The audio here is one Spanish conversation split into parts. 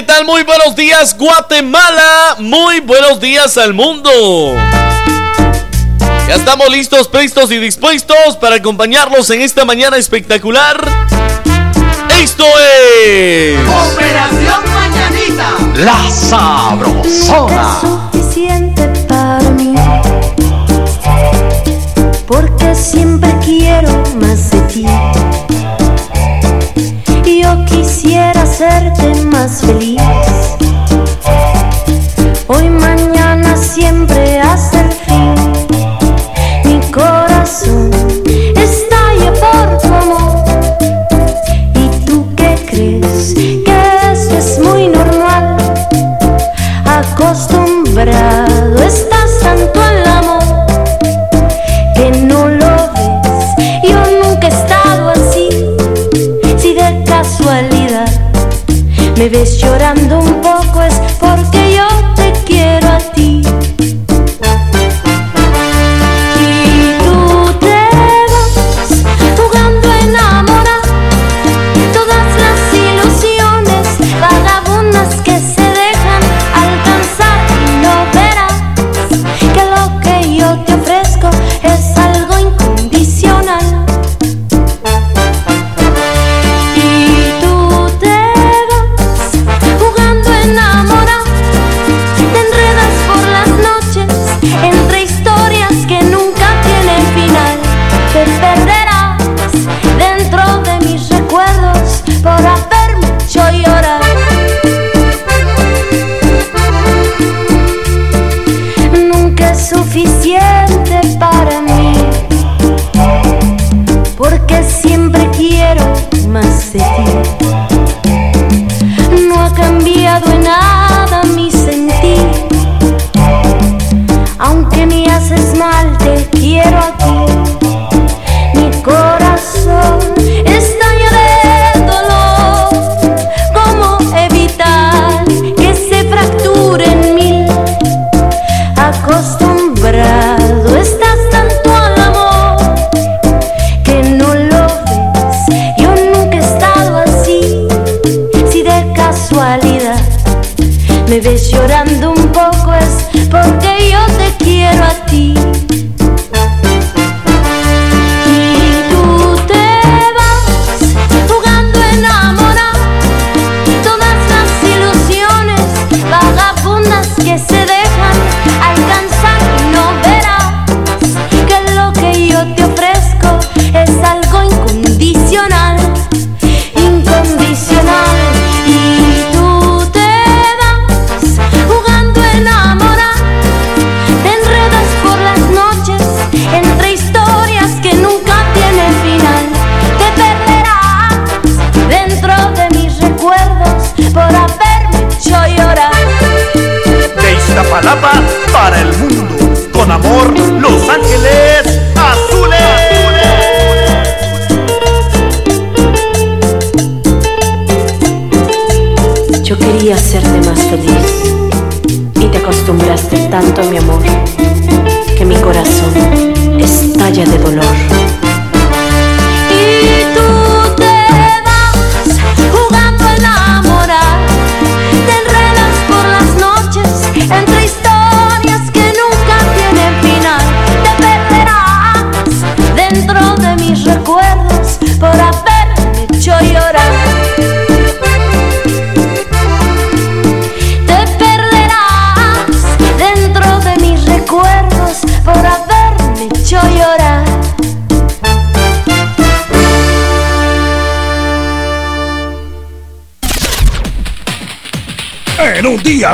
¿qué tal? Muy buenos días Guatemala, muy buenos días al mundo. Ya estamos listos, prestos y dispuestos para acompañarlos en esta mañana espectacular. Esto es Operación Mañanita. La Sabrosona. suficiente para mí. Porque siempre quiero más de ti yo quisiera hacerte más feliz. Hoy, mañana, siempre hasta el fin. Mi corazón estalla por tu amor. ¿Y tú qué crees? Que eso es muy normal. Acostumbrado estás me ves llorando un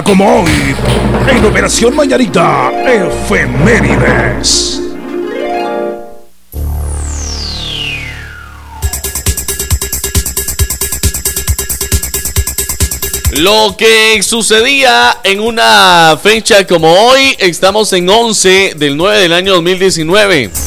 como hoy, en Operación Mañanita, Efemérides. Lo que sucedía en una fecha como hoy, estamos en 11 del 9 del año 2019.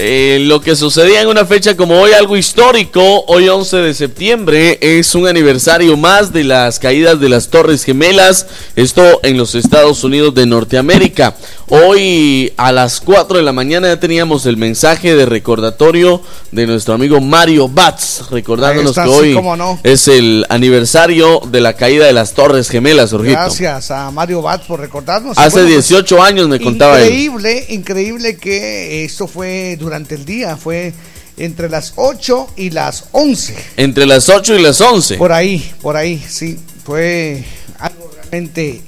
Eh, lo que sucedía en una fecha como hoy, algo histórico, hoy 11 de septiembre, es un aniversario más de las caídas de las Torres Gemelas, esto en los Estados Unidos de Norteamérica. Hoy a las 4 de la mañana ya teníamos el mensaje de recordatorio de nuestro amigo Mario Batz, recordándonos que hoy es el aniversario de la caída de las Torres Gemelas, Jorgito. Gracias a Mario Batz por recordarnos. Hace 18 pues, años me contaba increíble, Increíble, increíble que esto fue durante el día, fue entre las 8 y las 11. Entre las 8 y las 11. Por ahí, por ahí, sí. Fue algo realmente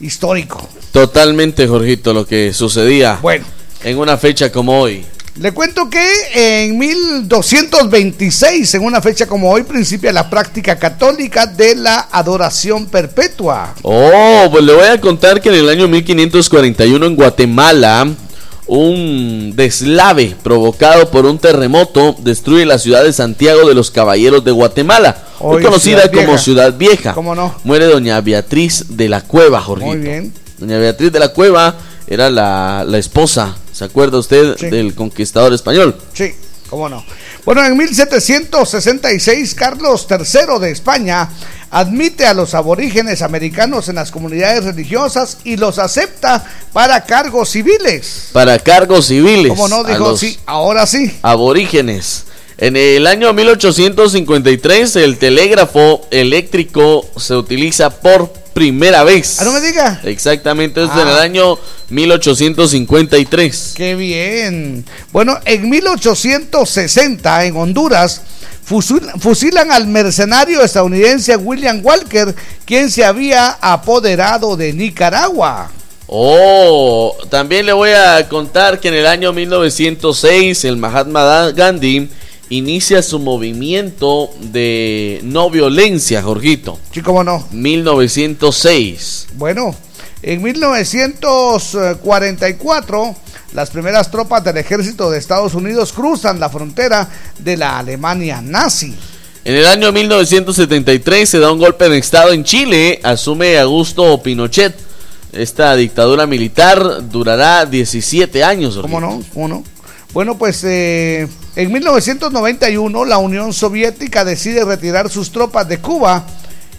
histórico. Totalmente, Jorgito, lo que sucedía. Bueno. En una fecha como hoy. Le cuento que en 1226, en una fecha como hoy, principia la práctica católica de la adoración perpetua. Oh, pues le voy a contar que en el año 1541 en Guatemala un deslave provocado por un terremoto destruye la ciudad de Santiago de los Caballeros de Guatemala, hoy conocida como Ciudad Vieja. ¿Cómo no? Muere doña Beatriz de la Cueva, Jorge. Muy bien. Doña Beatriz de la Cueva era la, la esposa, ¿se acuerda usted del conquistador español? Sí, cómo no. Bueno, en 1766 Carlos III de España admite a los aborígenes americanos en las comunidades religiosas y los acepta para cargos civiles. Para cargos civiles. Como no, dijo, sí, ahora sí. Aborígenes. En el año 1853 el telégrafo eléctrico se utiliza por primera vez. Ah, no me diga. Exactamente, es en el año 1853. Qué bien. Bueno, en 1860 en Honduras fusilan al mercenario estadounidense William Walker, quien se había apoderado de Nicaragua. Oh, también le voy a contar que en el año 1906 el Mahatma Gandhi inicia su movimiento de no violencia, Jorgito. Sí, cómo no. 1906. Bueno, en 1944 las primeras tropas del ejército de Estados Unidos cruzan la frontera de la Alemania nazi. En el año 1973 se da un golpe de Estado en Chile, asume Augusto Pinochet. Esta dictadura militar durará 17 años. ¿Cómo no? ¿Cómo no? Bueno, pues eh, en 1991 la Unión Soviética decide retirar sus tropas de Cuba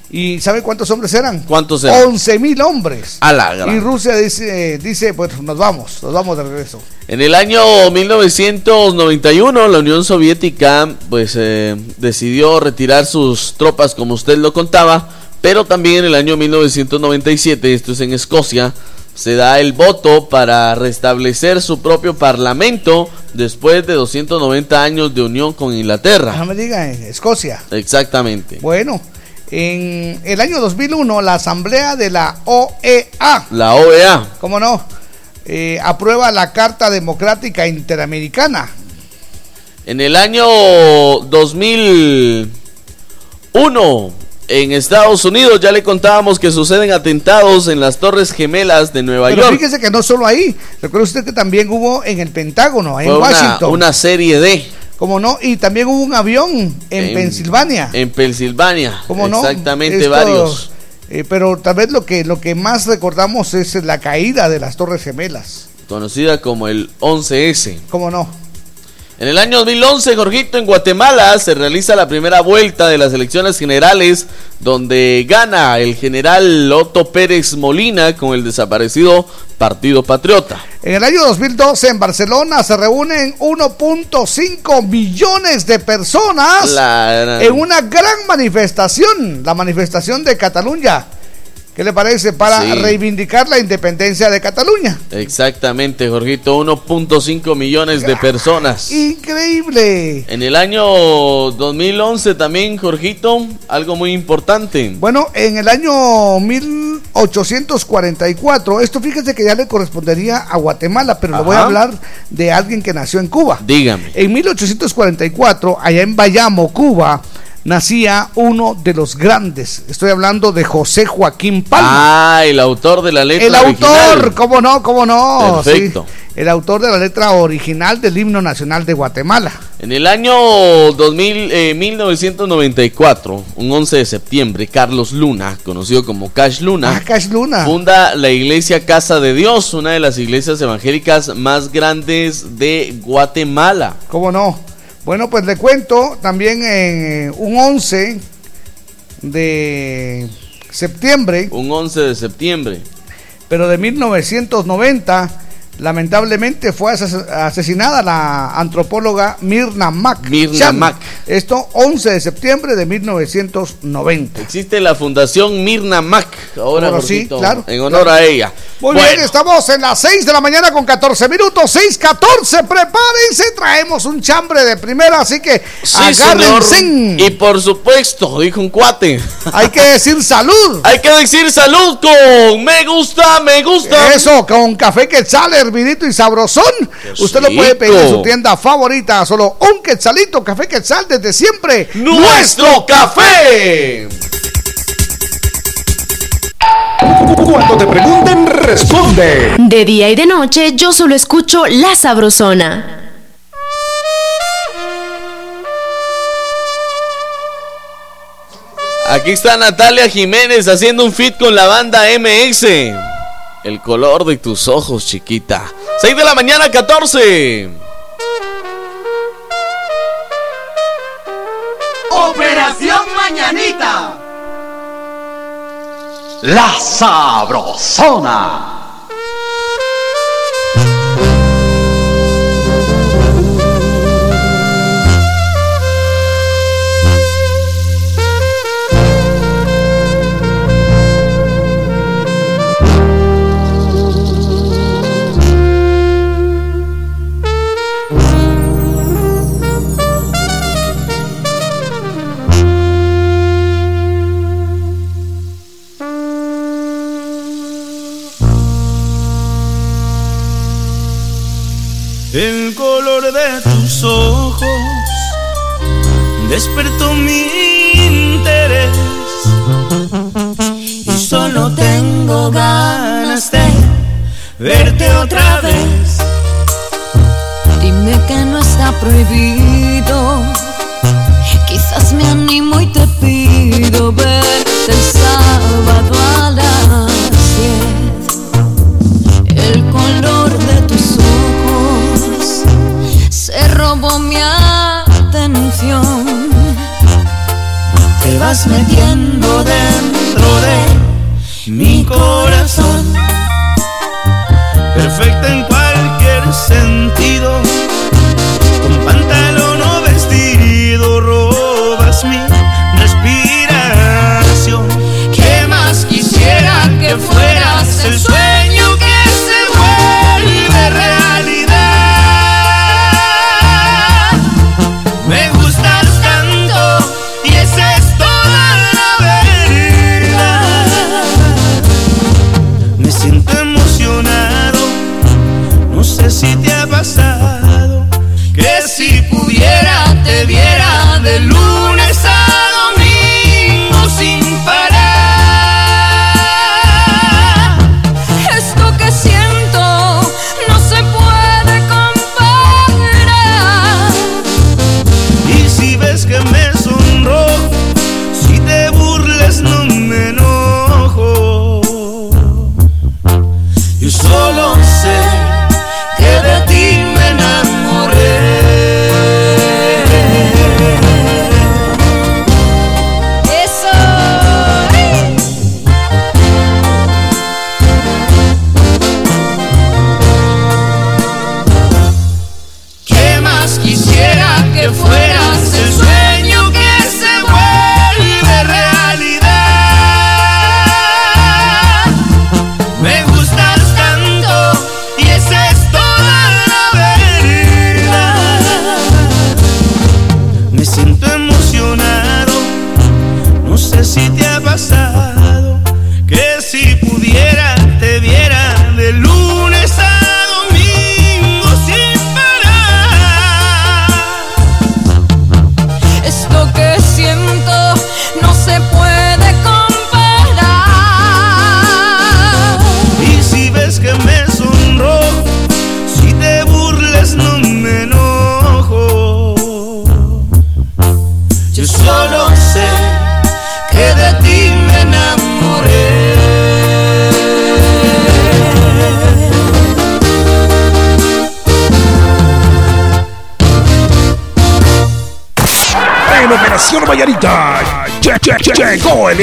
¿Y sabe cuántos hombres eran? ¿Cuántos eran? 11 mil hombres. A la Y Rusia dice, dice, pues nos vamos, nos vamos de regreso. En el año 1991 la Unión Soviética pues eh, decidió retirar sus tropas como usted lo contaba, pero también en el año 1997, esto es en Escocia, se da el voto para restablecer su propio parlamento después de 290 años de unión con Inglaterra. No me diga, Escocia. Exactamente. Bueno, en el año 2001, la Asamblea de la OEA. La OEA. ¿Cómo no? Eh, aprueba la Carta Democrática Interamericana. En el año 2001, en Estados Unidos, ya le contábamos que suceden atentados en las Torres Gemelas de Nueva Pero York. Fíjese que no solo ahí, recuerda usted que también hubo en el Pentágono, en Washington. Una serie de. Como no, y también hubo un avión en, Pensilvania. En Pensilvania. ¿Cómo no? Exactamente, varios. Eh, pero tal vez lo que, lo que más recordamos es la caída de las Torres Gemelas. Conocida como el 11S. ¿Cómo no? En el año 2011, Jorgito, en Guatemala se realiza la primera vuelta de las elecciones generales, donde gana el general Otto Pérez Molina con el desaparecido Partido Patriota. En el año 2012, en Barcelona, se reúnen 1.5 millones de personas en una gran manifestación, la manifestación de Cataluña ¿Qué le parece? Para reivindicar la independencia de Cataluña. Exactamente, Jorgito. 1.5 millones de personas. Increíble. En el año 2011 también, Jorgito, algo muy importante. Bueno, en el año 1844, esto fíjese que ya le correspondería a Guatemala, pero le voy a hablar de alguien que nació en Cuba. Dígame. En 1844, allá en Bayamo, Cuba, nacía uno de los grandes. Estoy hablando de José Joaquín Palma. Ah, el autor de la letra. El autor, cómo no, cómo no. Perfecto. el autor de la letra original del himno nacional de Guatemala. En el año 2000, 1994, eh, un 11 de septiembre, Carlos Luna, conocido como Cash Luna, ah, Luna, funda la iglesia Casa de Dios, una de las iglesias evangélicas más grandes de Guatemala. ¿Cómo no? Bueno, pues le cuento también en un 11 de septiembre. Un 11 de septiembre. Pero de 1990 lamentablemente fue asesinada la antropóloga Mirna Mac. Mirna Mac. Esto 11 de septiembre de 1990. Existe la Fundación Mirna Mac, ahora sí, claro, en honor a ella. Muy bien, estamos en las 6 de la mañana con 14 minutos, 6:14. Prepárense, traemos un chambre de primera, así que sí, agárrense. Y por supuesto, dijo un cuate. Hay que decir salud. Hay que decir salud con me gusta, me gusta. Eso, con café que sale hervidito y sabrosón. Usted lo puede pedir en su tienda favorita. Solo un quetzalito, café quetzal desde siempre. ¡Nuestro café! Cuando te pregunten, responde. De día y de noche yo solo escucho La Sabrosona. Aquí está Natalia Jiménez haciendo un fit con la banda MX. El color de tus ojos, chiquita. 6 de la mañana, 14. La Sabrosona. De tus ojos despertó mi interés y solo tengo ganas de verte otra vez. Dime que no está prohibido, quizás me animo y te pido verte vas metiendo dentro de mi corazón. Perfecta en cualquier sentido. Con pantalón o vestido robas mi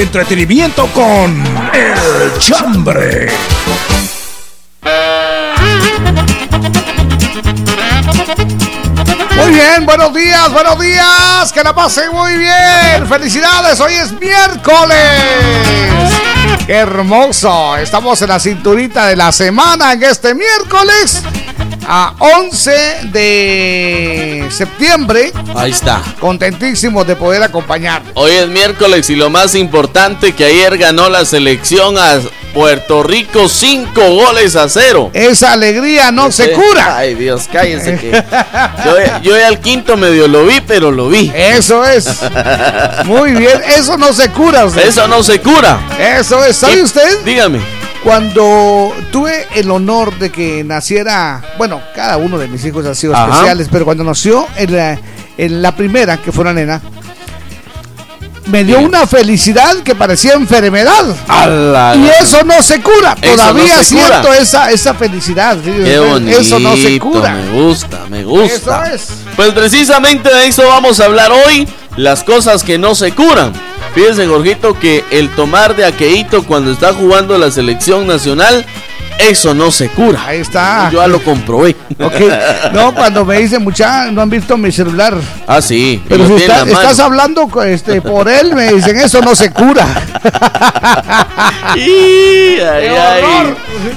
entretenimiento con El Chambre. Muy bien, buenos días, buenos días, que la pasen muy bien. Felicidades, hoy es miércoles. Qué hermoso, estamos en la cinturita de la semana en este miércoles a 11 de septiembre. Ahí está. Contentísimos de poder acompañar. Hoy es miércoles y lo más importante que ayer ganó la selección a Puerto Rico 5 goles a 0. Esa alegría no se cura. Ay Dios, cállense que yo, yo al quinto medio lo vi, pero lo vi. Eso es. Muy bien, eso no se cura. Eso no se cura. Eso es. ¿Sabe usted? Dígame. Cuando tuve el honor de que naciera, bueno, cada uno de mis hijos ha sido especiales, pero cuando nació en la, en la primera, que fue una nena, me dio una felicidad que parecía enfermedad. y eso no se cura. Todavía siento esa, esa felicidad. eso no se cura. Me gusta, me gusta. Pues precisamente de eso vamos a hablar hoy. Las cosas que no se curan. Fíjense, Jorgito, que el tomar de aqueíto cuando está jugando la selección nacional eso no se cura. Ahí está. Yo ya lo comprobé. No, cuando me dicen, mucha, no han visto mi celular. Ah, sí. Pero si estás hablando este, por él, me dicen, eso no se cura.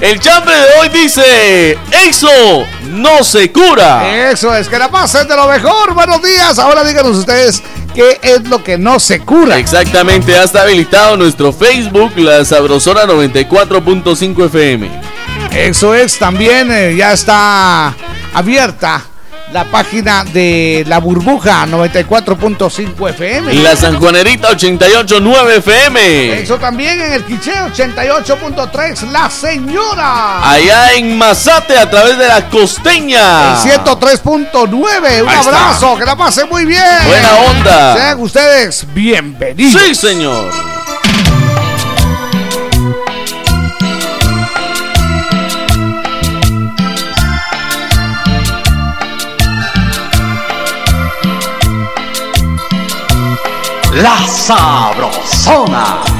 El chambre de hoy dice, eso no se cura. Eso es, que la pasen de lo mejor. Buenos días. Ahora díganos ustedes qué es lo que no se cura. Exactamente, ya está habilitado nuestro Facebook, la Sabrosora 94.5 FM. Eso es, también eh, ya está abierta la página de La Burbuja 94.5 FM. Y la Sanjuanerita 88.9 FM. Eso también en el Quiché 88.3 La Señora. Allá en Mazate a través de la costeña. 103.9. Un abrazo, que la pase muy bien. Buena onda. Sean ustedes bienvenidos. Sí, señor. La Sabrosona.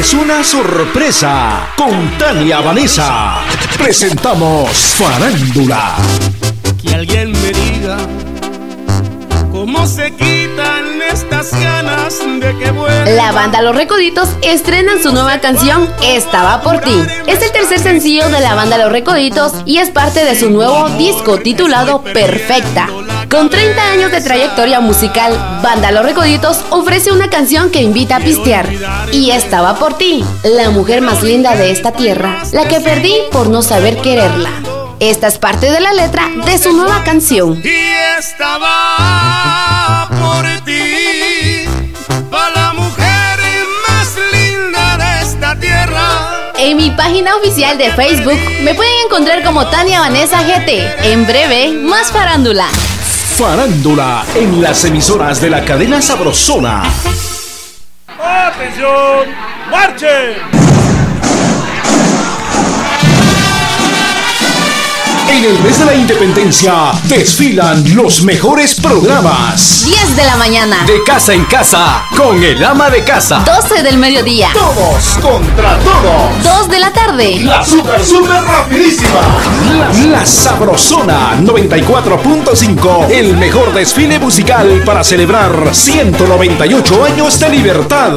Es una sorpresa. Con Tania Vanessa presentamos Farándula. Que alguien me diga cómo se quitan estas ganas de que vuelva. La banda Los Recoditos estrenan su nueva canción Estaba por ti. Es el tercer sencillo de la banda Los Recoditos y es parte de su nuevo disco titulado Perfecta. Con 30 años de trayectoria musical, Banda Los Recoditos ofrece una canción que invita a pistear. Y estaba por ti, la mujer más linda de esta tierra, la que perdí por no saber quererla. Esta es parte de la letra de su nueva canción. Y estaba por ti, para la mujer más linda de esta tierra. En mi página oficial de Facebook me pueden encontrar como Tania Vanessa GT. En breve, más farándula. Farándula en las emisoras de la cadena Sabrosona. ¡Atención! ¡Marchen! En el mes de la independencia desfilan los mejores programas. 10 de la mañana. De casa en casa, con el ama de casa. 12 del mediodía. Todos contra todos. 2 de la tarde. La super, super rapidísima. La, la Sabrosona 94.5. El mejor desfile musical para celebrar 198 años de libertad.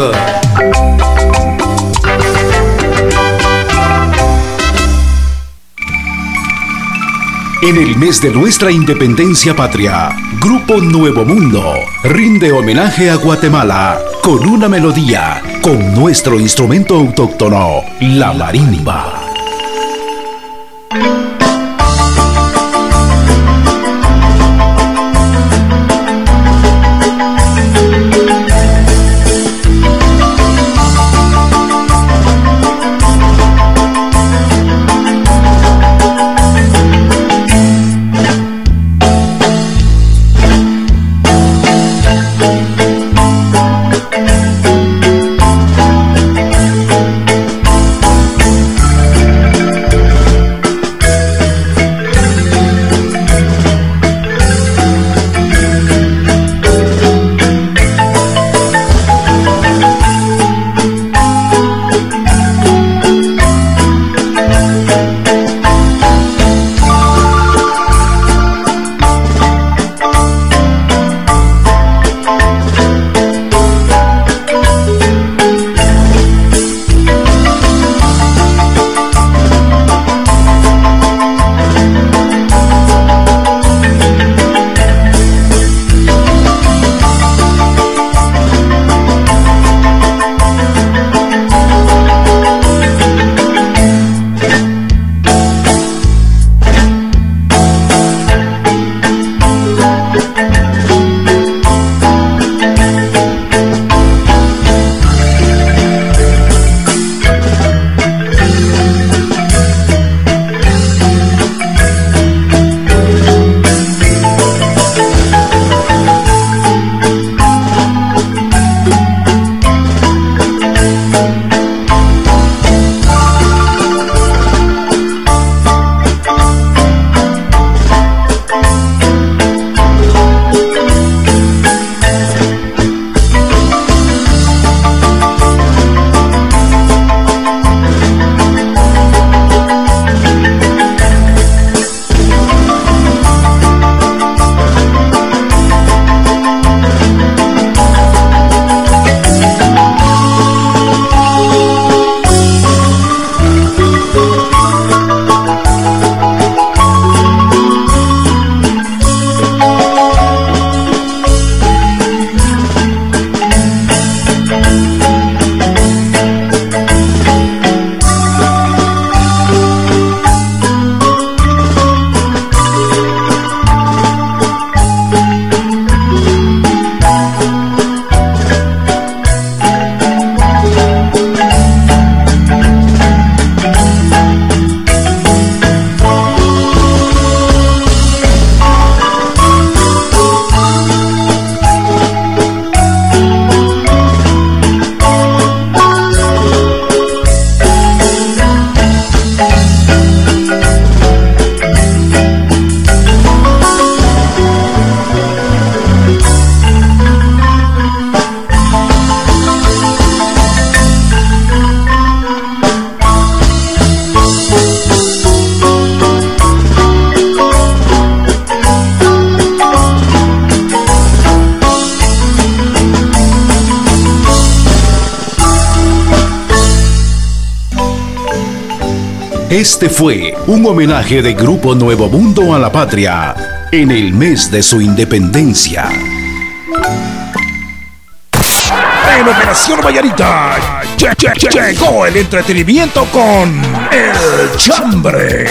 En el mes de nuestra independencia patria, Grupo Nuevo Mundo rinde homenaje a Guatemala con una melodía, con nuestro instrumento autóctono, la marimba. Este fue un homenaje de Grupo Nuevo Mundo a la patria en el mes de su independencia. En Operación Vallarita llegó el entretenimiento con El Chambre.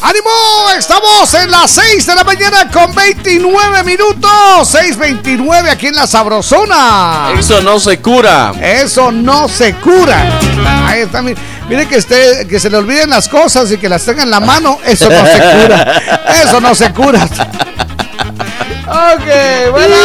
¡Ánimo! Estamos en las 6 de la mañana con 29 minutos. 6.29 aquí en la Sabrosona. Eso no se cura. Eso no se cura. Ahí está. Mire, que, esté, que se le olviden las cosas y que las tenga en la mano. Eso no se cura. Eso no se cura. ok, bueno.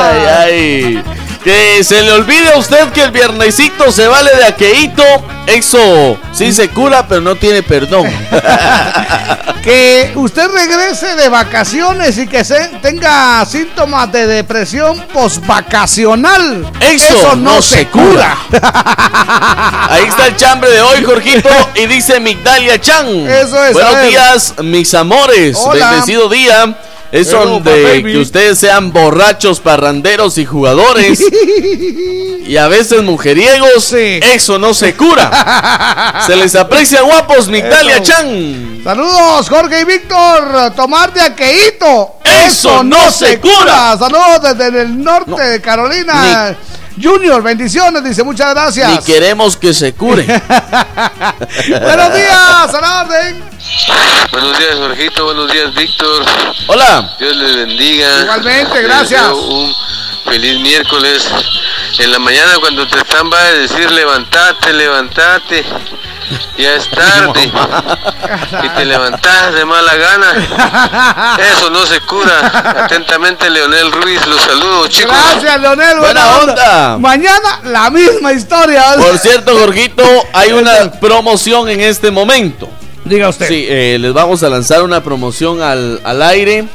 Ay, ay. Que se le olvide a usted que el viernesito se vale de aqueíto. Eso sí se cura, pero no tiene perdón. que usted regrese de vacaciones y que se, tenga síntomas de depresión postvacacional. Eso, no, se cura. Ahí está el chambre de hoy, Jorgito. Y dice Migdalia Chan. Eso es. Buenos días, mis amores. Bendecido día. Eso de que ustedes sean borrachos, parranderos y jugadores. y a veces mujeriegos. Eso no se cura. se les aprecia guapos, Migdalia Chan. Saludos, Jorge y Víctor. Tomar de aqueíto. Eso, no, se cura. Saludos desde el norte de Carolina. Junior, bendiciones, dice, muchas gracias. Y queremos que se cure. Buenos días, a la orden. Buenos días, Jorgito. Buenos días, Víctor. Hola. Dios les bendiga. Igualmente, gracias. Un feliz miércoles. En la mañana cuando te están va a decir levantate, levantate. Ya es tarde. y te levantas de mala gana. Eso no se cura. Atentamente, Leonel Ruiz. Los saludo, chicos. Gracias, Leonel. Buena, onda. Mañana la misma historia. Por cierto, Jorgito, hay una promoción en este momento. Diga usted. Sí, eh, les vamos a lanzar una promoción al, al aire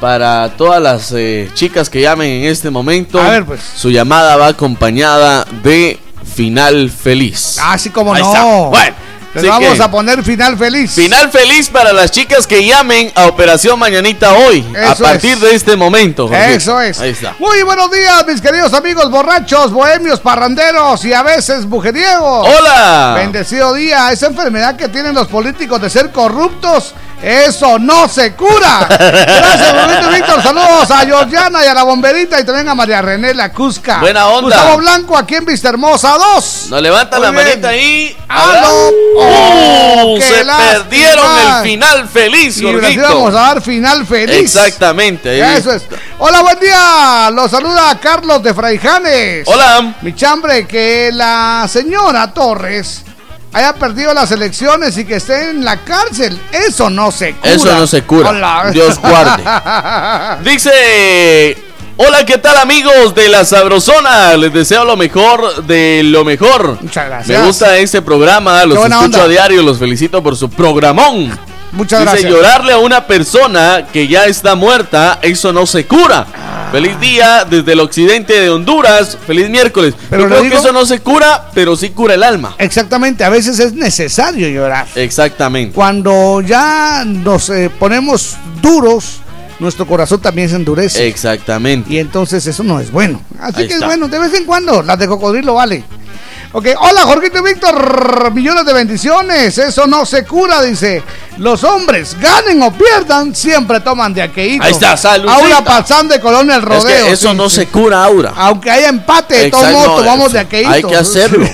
para todas las eh, chicas que llamen en este momento. A ver, pues. Su llamada va acompañada de final feliz. Así ah, como no. Bueno. Les vamos a poner final feliz. Final feliz para las chicas que llamen a Operación Mañanita hoy. a partir de este momento. Eso es. Ahí está. Muy buenos días, mis queridos amigos borrachos, bohemios, parranderos y a veces mujeriegos. Hola. Bendecido día. Esa enfermedad que tienen los políticos de ser corruptos eso no se cura. Gracias, Roberto Víctor. Saludos a Georgiana y a la bomberita y también a María René La Cusca. Buena onda. Gustavo Blanco aquí en Vista Hermosa 2. Nos levanta la manita ahí. ¡Aló! ¡Oh! se perdieron el final feliz, Y vamos a dar final feliz. Exactamente. Eso es. Hola, buen día. Los saluda Carlos de Fraijanes. Hola. Mi chambre, que la señora Torres haya perdido las elecciones y que esté en la cárcel. Eso no se cura. Eso no se cura. Dios guarde. Dice, hola, ¿qué tal amigos de la Sabrosona? Les deseo lo mejor de lo mejor. Muchas gracias. Me gusta este programa, los escucho a diario, los felicito por su programón. Muchas Dice, gracias. llorarle a una persona que ya está muerta, eso no se cura. Ah. Feliz día desde el occidente de Honduras. Feliz miércoles. Pero Yo creo que eso no se cura, pero sí cura el alma. Exactamente, a veces es necesario llorar. Exactamente. Cuando ya nos eh, ponemos duros, nuestro corazón también se endurece. Exactamente. Y entonces eso no es bueno. Así que es bueno, de vez en cuando, las de cocodrilo vale. Ok, hola Jorgito y Víctor, millones de bendiciones, eso no se cura, dice. Los hombres, ganen o pierdan, siempre toman de aquello. Ahí está, salud. Aura Pazán de Colonia El Rodeo. eso no se cura, Aura. Aunque haya empate, todos tomamos de aquello. Hay que hacerlo,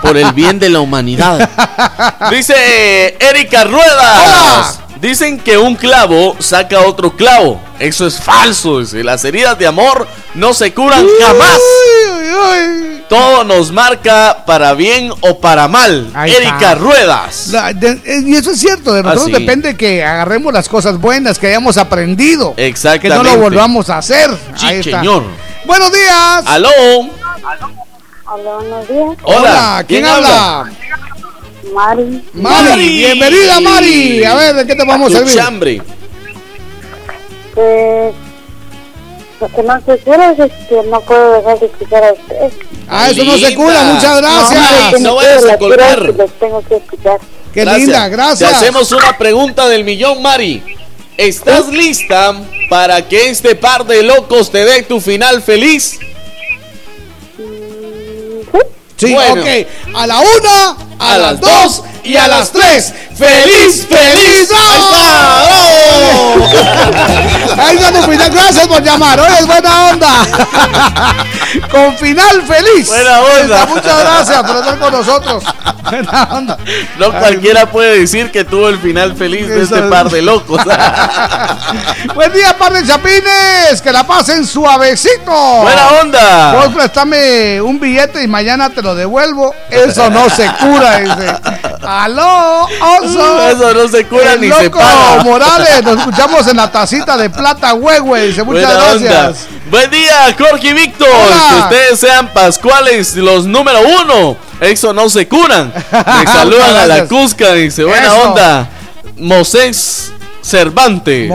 por el bien de la humanidad. dice Erika Ruedas. Dicen que un clavo saca otro clavo. Eso es falso. Las heridas de amor no se curan jamás. Todo nos marca para bien o para mal. Erika Ruedas. Eh, y eso es cierto. De nosotros ah, depende que agarremos las cosas buenas que hayamos aprendido. Exactamente. Que no lo volvamos a hacer. Sí, señor. Buenos días. Aló. Aló. buenos días. Hola, ¿quién, habla? Mari. Mari. bienvenida Mari. A ver, ¿de qué te vamos a servir? chambre. Pues, lo que más se cura es que no puedo dejar de escuchar a ustedes. Ah, eso no se cura, muchas gracias. No, vayas a colgar. Los tengo que escuchar. Qué linda, gracias. Te hacemos una pregunta del millón, Mari. ¿Estás lista para que este par de locos te dé tu final feliz? Mm, ¿Sí? Sí, ok. A la una, a, las dos y a las tres. ¡Feliz, feliz! Ahí está final. Gracias por llamar. Hoy es buena onda. con final feliz. Buena onda. Muchas gracias por estar con nosotros. Buena onda. No cualquiera puede decir que tuvo el final feliz de este par de locos. Buen día, par de chapines. Que la pasen suavecito. Buena onda. Vos préstame un billete y mañana te lo devuelvo. Eso no se cura, dice. ¡Aló, oso! Eso no se cura ni se paga. Morales, nos escuchamos en la tacita de plata, güey, Dice, muchas gracias. Buen día, Jorge y Víctor. Que ustedes sean pascuales los número uno. Eso no se curan. Me saludan a la Cusca. Dice, buena onda. Mosés Cervantes.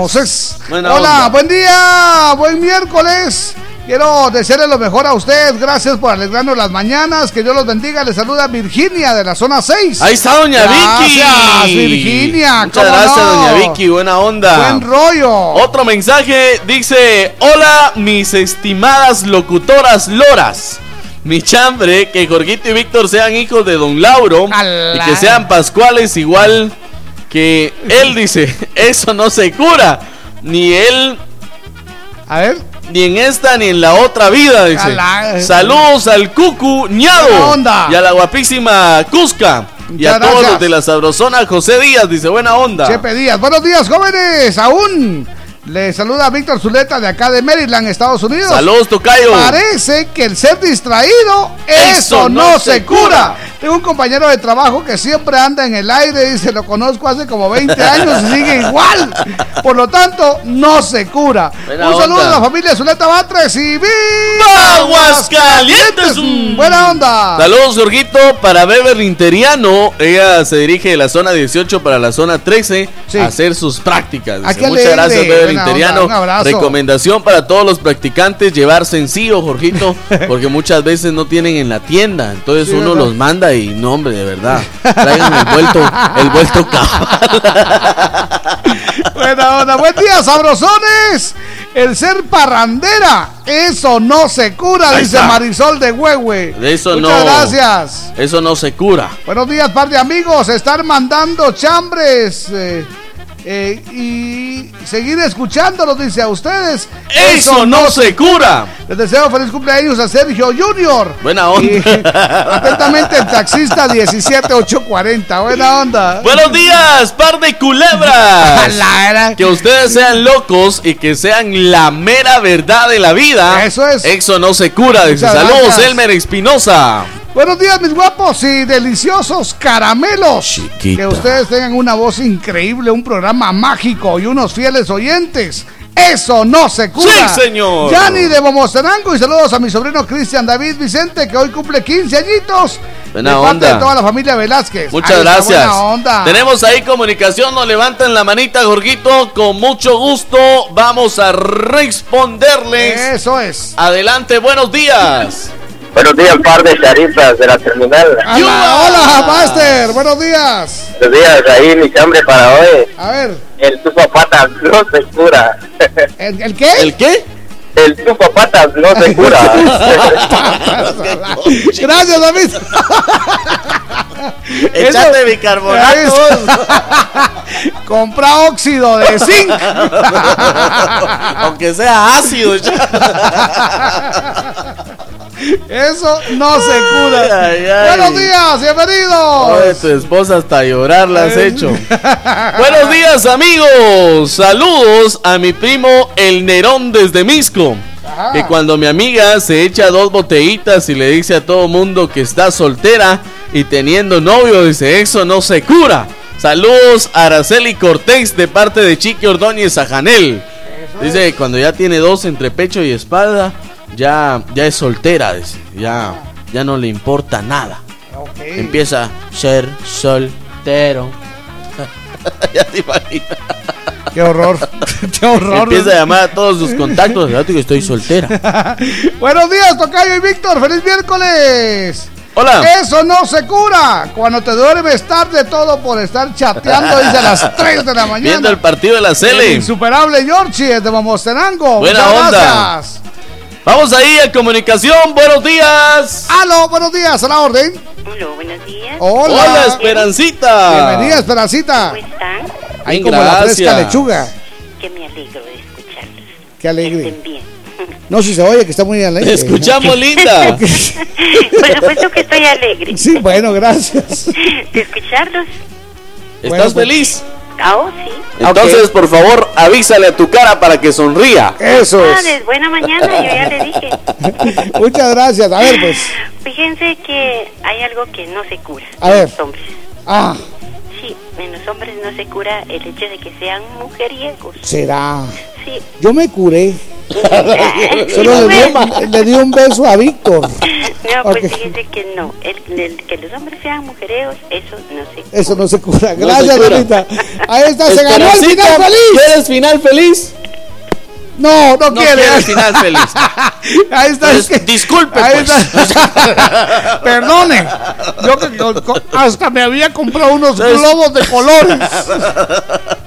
Hola, buen día. Buen miércoles. Quiero desearle lo mejor a usted. Gracias por alegrarnos las mañanas. Que Dios los bendiga. Le saluda Virginia de la zona 6. Ahí está Doña Vicky. Gracias, Virginia. Muchas gracias, Doña Vicky. Buena onda. Buen rollo. Otro mensaje dice: Hola, mis estimadas locutoras loras. Mi chambre, que Jorgito y Víctor sean hijos de Don Lauro y que sean pascuales igual que él dice. Eso no se cura. Ni él. A ver ni en esta ni en la otra vida. Dice. Saludos al Cucu Ñado y a la guapísima Cusca. y a todos los de la sabrosona José Díaz, dice buena onda. Chepe Díaz, buenos días jóvenes, aún le saluda Víctor Zuleta de acá de Maryland, Estados Unidos. Saludos, Tocayo. Parece que el ser distraído, eso, no, se cura. Tengo un compañero de trabajo que siempre anda en el aire y se lo conozco hace como 20 años y sigue igual. Por lo tanto, no se cura. un saludo a la familia Zuleta Batres y ¡Viva Aguascalientes! Buena onda. Saludos, Jorgito, para Beverly Interiano. Ella se dirige de la zona 18 para la zona 13 a hacer sus prácticas. Muchas gracias, Beverly Interiano. Recomendación para todos los practicantes: llevar sencillo, Jorgito, porque muchas veces no tienen en la tienda. Entonces uno los manda y no, hombre, de verdad. Traigan el vuelto, el vuelto Buena onda, buen día, sabrosones. El ser parrandera, eso no se cura, dice Marisol de Huehue. Eso Muchas gracias. Eso no se cura. Buenos días, par de amigos. Estar mandando chambres. Eh, eh, y seguir escuchándolos, dice a ustedes. Eso, no, se cura. Les deseo feliz cumpleaños a Sergio Junior. Buena onda. atentamente el taxista 17840. Buena onda. Buenos días, par de culebras. que ustedes sean locos y que sean la mera verdad de la vida. Eso es. Eso no se cura. Dice, saludos, Elmer Espinosa. Buenos días, mis guapos y deliciosos caramelos. Que ustedes tengan una voz increíble, un programa mágico y unos fieles oyentes. Eso no se cura. Sí, señor. Yani de Momostenango y saludos a mi sobrino Cristian David Vicente que hoy cumple 15 añitos. Buena de onda. de toda la familia Velázquez. Muchas gracias. onda. Tenemos ahí comunicación, nos levantan la manita, Jorgito. Con mucho gusto vamos a responderles. Eso es. Adelante, buenos días. Buenos días, par de charifas de la terminal. Hola, hola, Master. Buenos días. Buenos días, ahí mi chambre para hoy. A ver. El tu papata no se cura. ¿El, ¿El, qué? ¿El qué? El tu papata no se cura. Gracias, David. Échate bicarbonato. Compra óxido de zinc. Aunque sea ácido. Eso no se cura. Buenos días, bienvenidos. tu esposa hasta llorar la has hecho. Buenos días, amigos. Saludos a mi primo El Nerón desde Misco. Que cuando mi amiga se echa dos botellitas y le dice a todo mundo que está soltera y teniendo novio, dice, eso no se cura. Saludos a Araceli Cortés de parte de Chiqui Ordóñez a Janel. Dice, cuando ya tiene dos entre pecho y espalda, ya, ya es soltera, ya, ya no le importa nada. Empieza a ser soltero. ya te imaginas. Qué horror. Qué horror. Empieza a llamar a todos sus contactos. Que estoy soltera. Buenos días, Tocayo y Víctor. ¡Feliz miércoles! Hola. Eso no se cura. Cuando te duermes tarde, todo por estar chateando desde las 3 de la mañana. Viendo el partido de la Cele. insuperable Yorchi de Mamostenango. Buena onda. Gracias. Vamos ahí a comunicación. Buenos días. Aló, buenos días, a la orden. Hola, buenos días. Hola. Hola, Esperancita. Bienvenida, Esperancita. ¿Cómo están? Ahí como la fresca lechuga. Que me alegro de escucharlos. Qué alegre. Estén bien. No, si se oye que está muy alegre. Te escuchamos, linda. Por supuesto que estoy alegre. Sí, bueno, gracias. De escucharlos. ¿Estás Bueno, pues- feliz? Ah, oh, sí. Entonces, por favor, avísale a tu cara para que sonría. Eso Ah, es. buena mañana, yo ya le dije. Muchas gracias. A ver, pues. Fíjense que hay algo que no se cura. A ver. Los hombres. Ah, Sí, en los hombres no se cura el hecho de que sean mujeriegos. será. Sí. Yo me curé. Solo le di, le di un beso a Víctor. No, pues Ok. fíjense que no. El, el- que los hombres sean mujereos, eso no se Eso no se cura. No Gracias, cura. Dorita. Ahí está, se ganó el final feliz. ¿Quieres final feliz? No, no, No quiere. final feliz. Ahí está. Pues, es que- disculpe, ahí pues. está. Perdone. Yo co- hasta me había comprado unos globos de colores.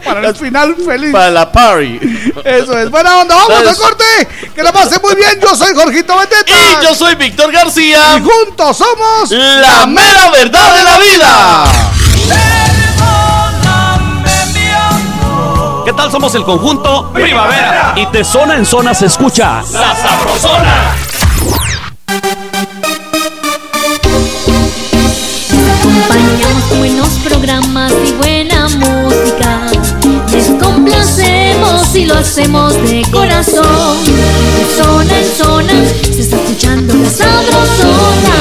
Para el final feliz. Para la party. Eso es. Buena onda. Vamos Entonces- al corte. Que la pase muy bien. Yo soy Jorgito Beteta. Y yo soy Víctor García. Y juntos somos La mera verdad de la vida. ¿Qué tal? Somos el conjunto Primavera. Y de zona en zona se escucha La Sabrosona. Acompañamos buenos programas y buena música. Lo hacemos de corazón. De zona en zona se está escuchando la sabrosona.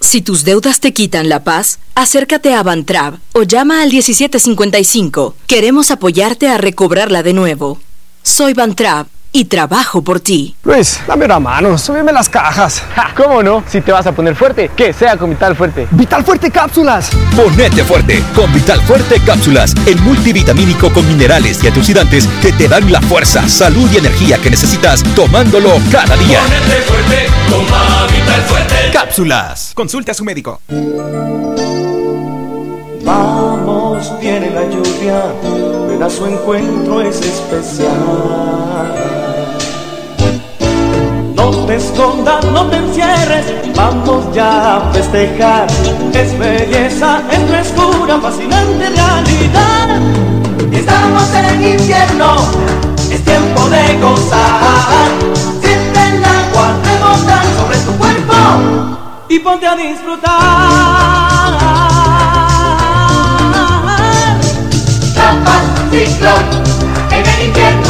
Si tus deudas te quitan la paz, acércate a Bantrab o llama al 1755. Queremos apoyarte a recobrarla de nuevo. Soy Bantrab y trabajo por ti. Luis, dame una mano, súbeme las cajas. ¿Cómo no? Si te vas a poner fuerte, que sea con Vital Fuerte. ¡Vital Fuerte Cápsulas! Ponete fuerte con Vital Fuerte Cápsulas, el multivitamínico con minerales y antioxidantes que te dan la fuerza, salud y energía que necesitas tomándolo cada día. Ponete fuerte, toma Vital Fuerte. Cápsulas. Consulte a su médico. Vamos, viene la lluvia, ven a su encuentro es especial. No te escondas, no te encierres, vamos ya a festejar. Es belleza, es frescura, fascinante realidad. Estamos en invierno, es tiempo de gozar. Siente el agua rebotar sobre tu cuerpo y ponte a disfrutar. Trampas, ciclón, en el invierno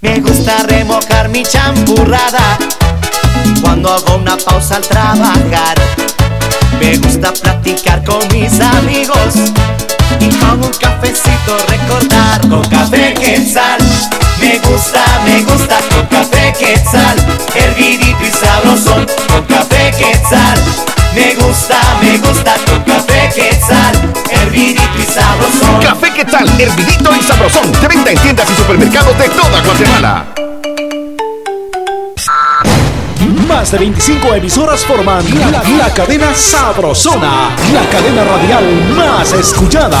Me gusta remojar mi champurrada cuando hago una pausa al trabajar. Me gusta platicar con mis amigos y con un cafecito recordar con café quetzal. Me gusta, me gusta con café quetzal, hervidito y sabrosón con café quetzal. Me gusta, me gusta con café quetzal, hervidito y sabrosón. Café Quetzal, hervidito y sabrosón. De venta en tiendas y supermercados de toda Guatemala. Más de 25 emisoras forman la, la cadena Sabrosona, la cadena radial más escuchada.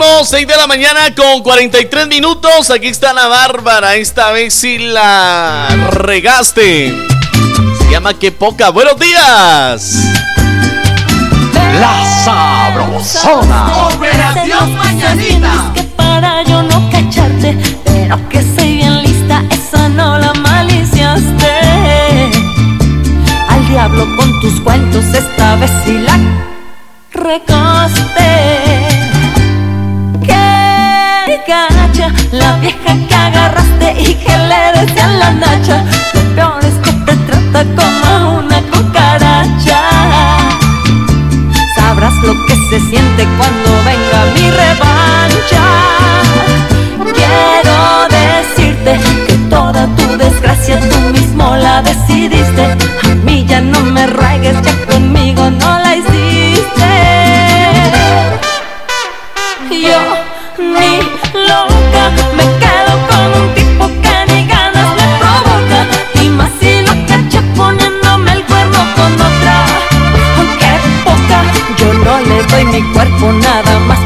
Ánimo, 6 de la mañana con 43 minutos. Aquí está la Bárbara. Esta vez sí la regaste. Se llama Que Poca. Buenos días. La sabrosona. Operación Mañanita. Que para yo no cacharte, pero que soy bien lista, esa no la maliciaste. Al diablo con tus cuentos, esta vez sí la recaste. Vieja que agarraste y que le decían la nacha. Lo peor es que te trata como una cucaracha. Sabrás lo que se siente cuando venga mi revancha. Doy mi cuerpo nada más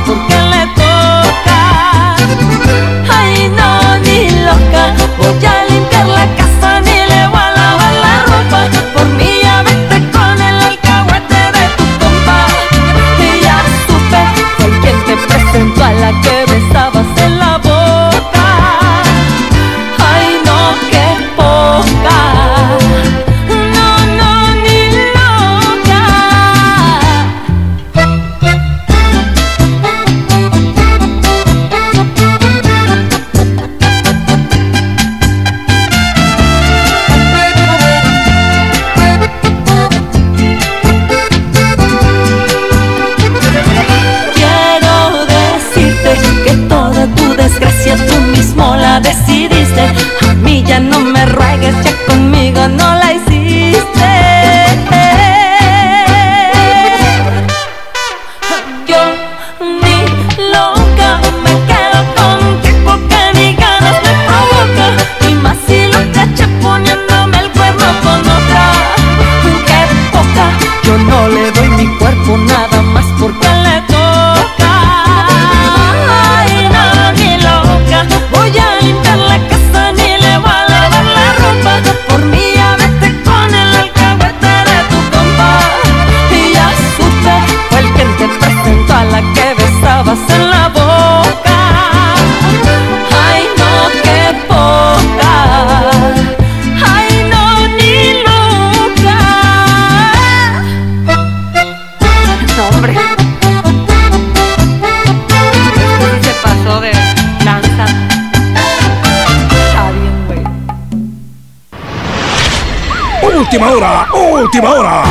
Última hora, última hora.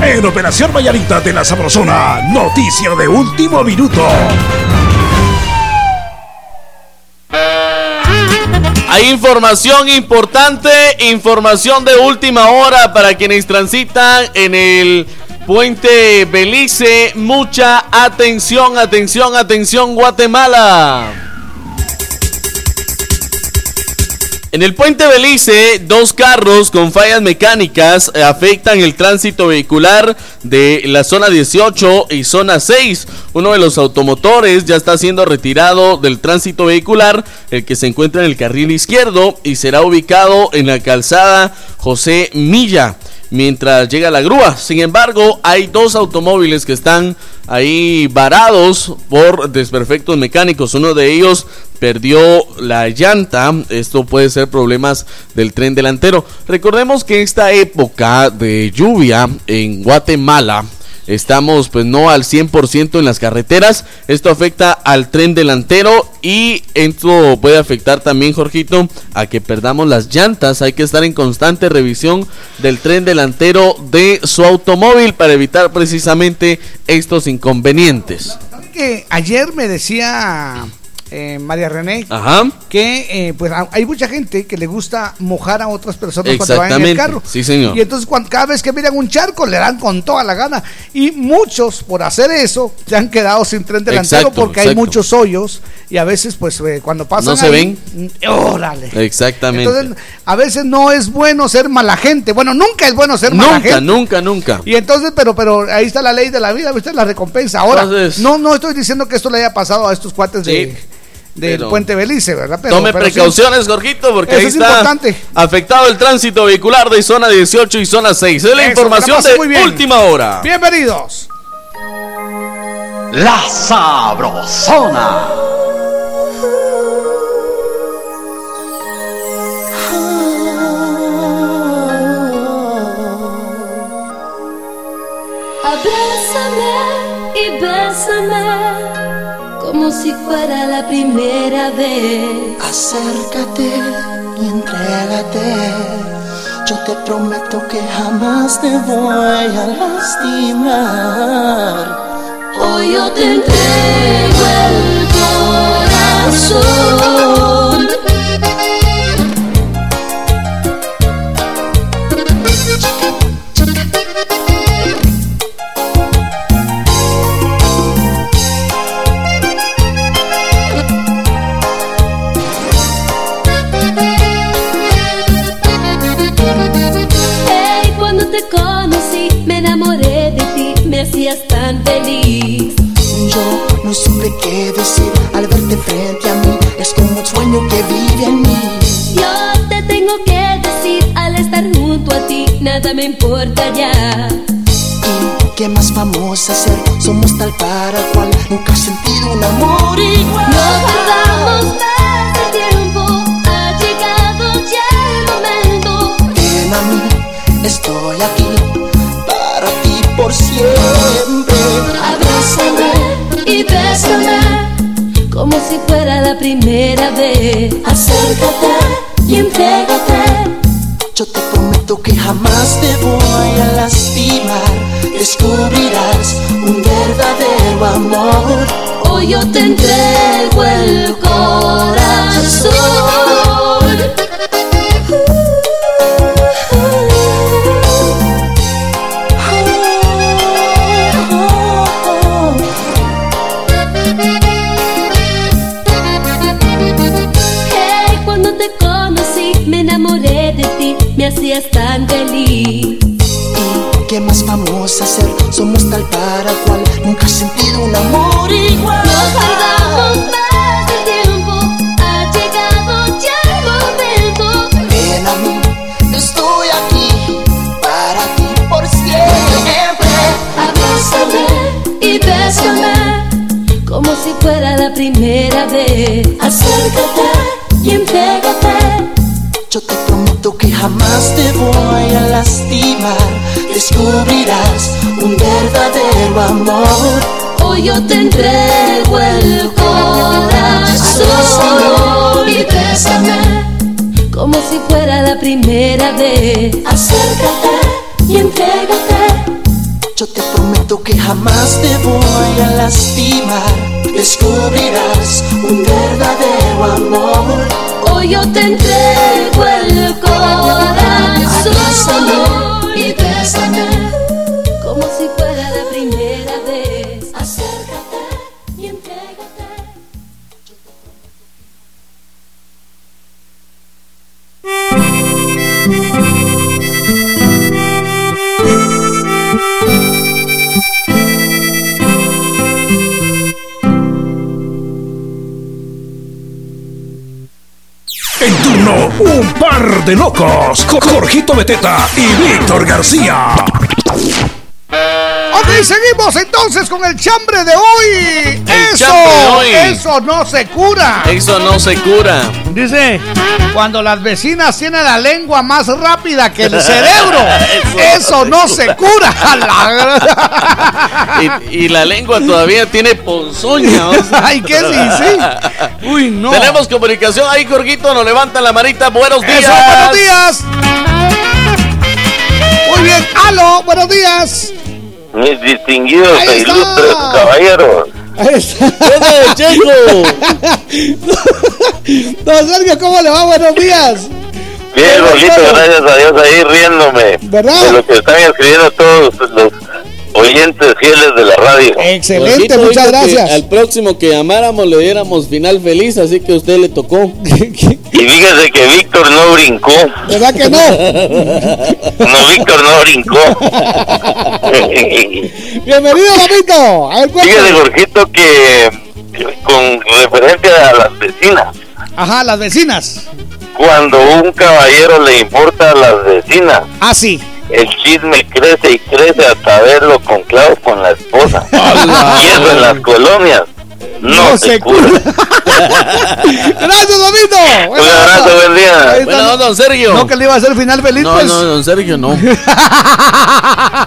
En Operación Vallarita de la Sabrosona, noticia de último minuto. Hay información importante, información de última hora para quienes transitan en el puente Belice. Mucha atención, atención, atención, Guatemala. En el puente Belice, dos carros con fallas mecánicas eh, afectan el tránsito vehicular de la zona 18 y zona 6. Uno de los automotores ya está siendo retirado del tránsito vehicular, el que se encuentra en el carril izquierdo y será ubicado en la calzada José Milla mientras llega la grúa. Sin embargo, hay dos automóviles que están ahí varados por desperfectos mecánicos. Uno de ellos perdió la llanta. Esto puede ser problemas del tren delantero. Recordemos que esta época de lluvia en Guatemala estamos pues no al 100% en las carreteras. Esto afecta al tren delantero y esto puede afectar también, Jorgito, a que perdamos las llantas. Hay que estar en constante revisión del tren delantero de su automóvil para evitar precisamente estos inconvenientes. que ayer me decía eh, María René Ajá. que eh, pues hay mucha gente que le gusta mojar a otras personas cuando van en el carro. Sí, señor. Y entonces cuando, cada vez que miran un charco le dan con toda la gana. Y muchos por hacer eso se han quedado sin tren delantero Exacto, porque hay muchos hoyos y a veces pues eh, cuando pasan No se ahí, ven. mm, órale. Exactamente. Entonces a veces no es bueno ser mala gente. Bueno, nunca es bueno ser mala nunca, gente. nunca, nunca. Y entonces, pero, pero ahí está la ley de la vida, ¿viste? La recompensa. Ahora, Entonces- no, no estoy diciendo que esto le haya pasado a estos cuates de, del pero- Puente Belice, ¿verdad? Pero- Tome pero sí. precauciones, Jorgito, porque ahí es está importante. afectado el tránsito vehicular de zona 18 y zona 6. Es la Eso, información la de muy bien. última hora. Bienvenidos. La Sabrosona. Abrázame y bésame como si fuera la primera vez. Acércate y entrégate. Yo te prometo que jamás te voy a lastimar. Hoy yo te entrego el corazón. Yo te amor. Hoy yo te entrego el corazón y bésame como si fuera la primera vez. Acércate y entrégate. Yo te prometo que jamás te voy a lastimar. Descubrirás un verdadero amor. Hoy yo te entrego el corazón Abrázame y bésame. como si fuera par de locos. Con Jorgito Beteta y Víctor García. Ok, seguimos entonces con el chambre de hoy. El eso, chambre de hoy. eso no se cura. Eso no se cura. Dice, cuando las vecinas tienen la lengua más rápida que el cerebro, eso, no se cura. La- Y, y la lengua todavía tiene ponzoña. o sea. Ay, ¿qué sí, sí? Uy, no. Tenemos comunicación ahí, Jorgito. Nos levantan la manita. Buenos días. Eso, buenos días. Muy bien, aló, buenos días. Mis distinguidos e ilustres caballeros. Ahí está. Checo! Don Sergio, ¿cómo le va? Buenos días. Bien, Rolito, gracias a Dios ahí riéndome ¿Verdad? de lo que están escribiendo todos los oyentes fieles de la radio. Excelente, Jorgito muchas gracias. Al próximo que llamáramos le diéramos final feliz, así que a usted le tocó. Y fíjese que Víctor no brincó. ¿Verdad que no? No, Víctor no brincó. Bienvenido, ver, Fíjese. Jorgito, que con referencia a las vecinas, Ajá, las vecinas. cuando un caballero le importa a las vecinas, Ah, sí. el chisme crece y crece hasta verlo con clavos con la esposa. y eso en las colonias no, No se, se cura. Gracias, Domito. Un abrazo, buen día. Ahí don Sergio. No, que le iba a hacer final feliz, No, pues. no, don Sergio, no.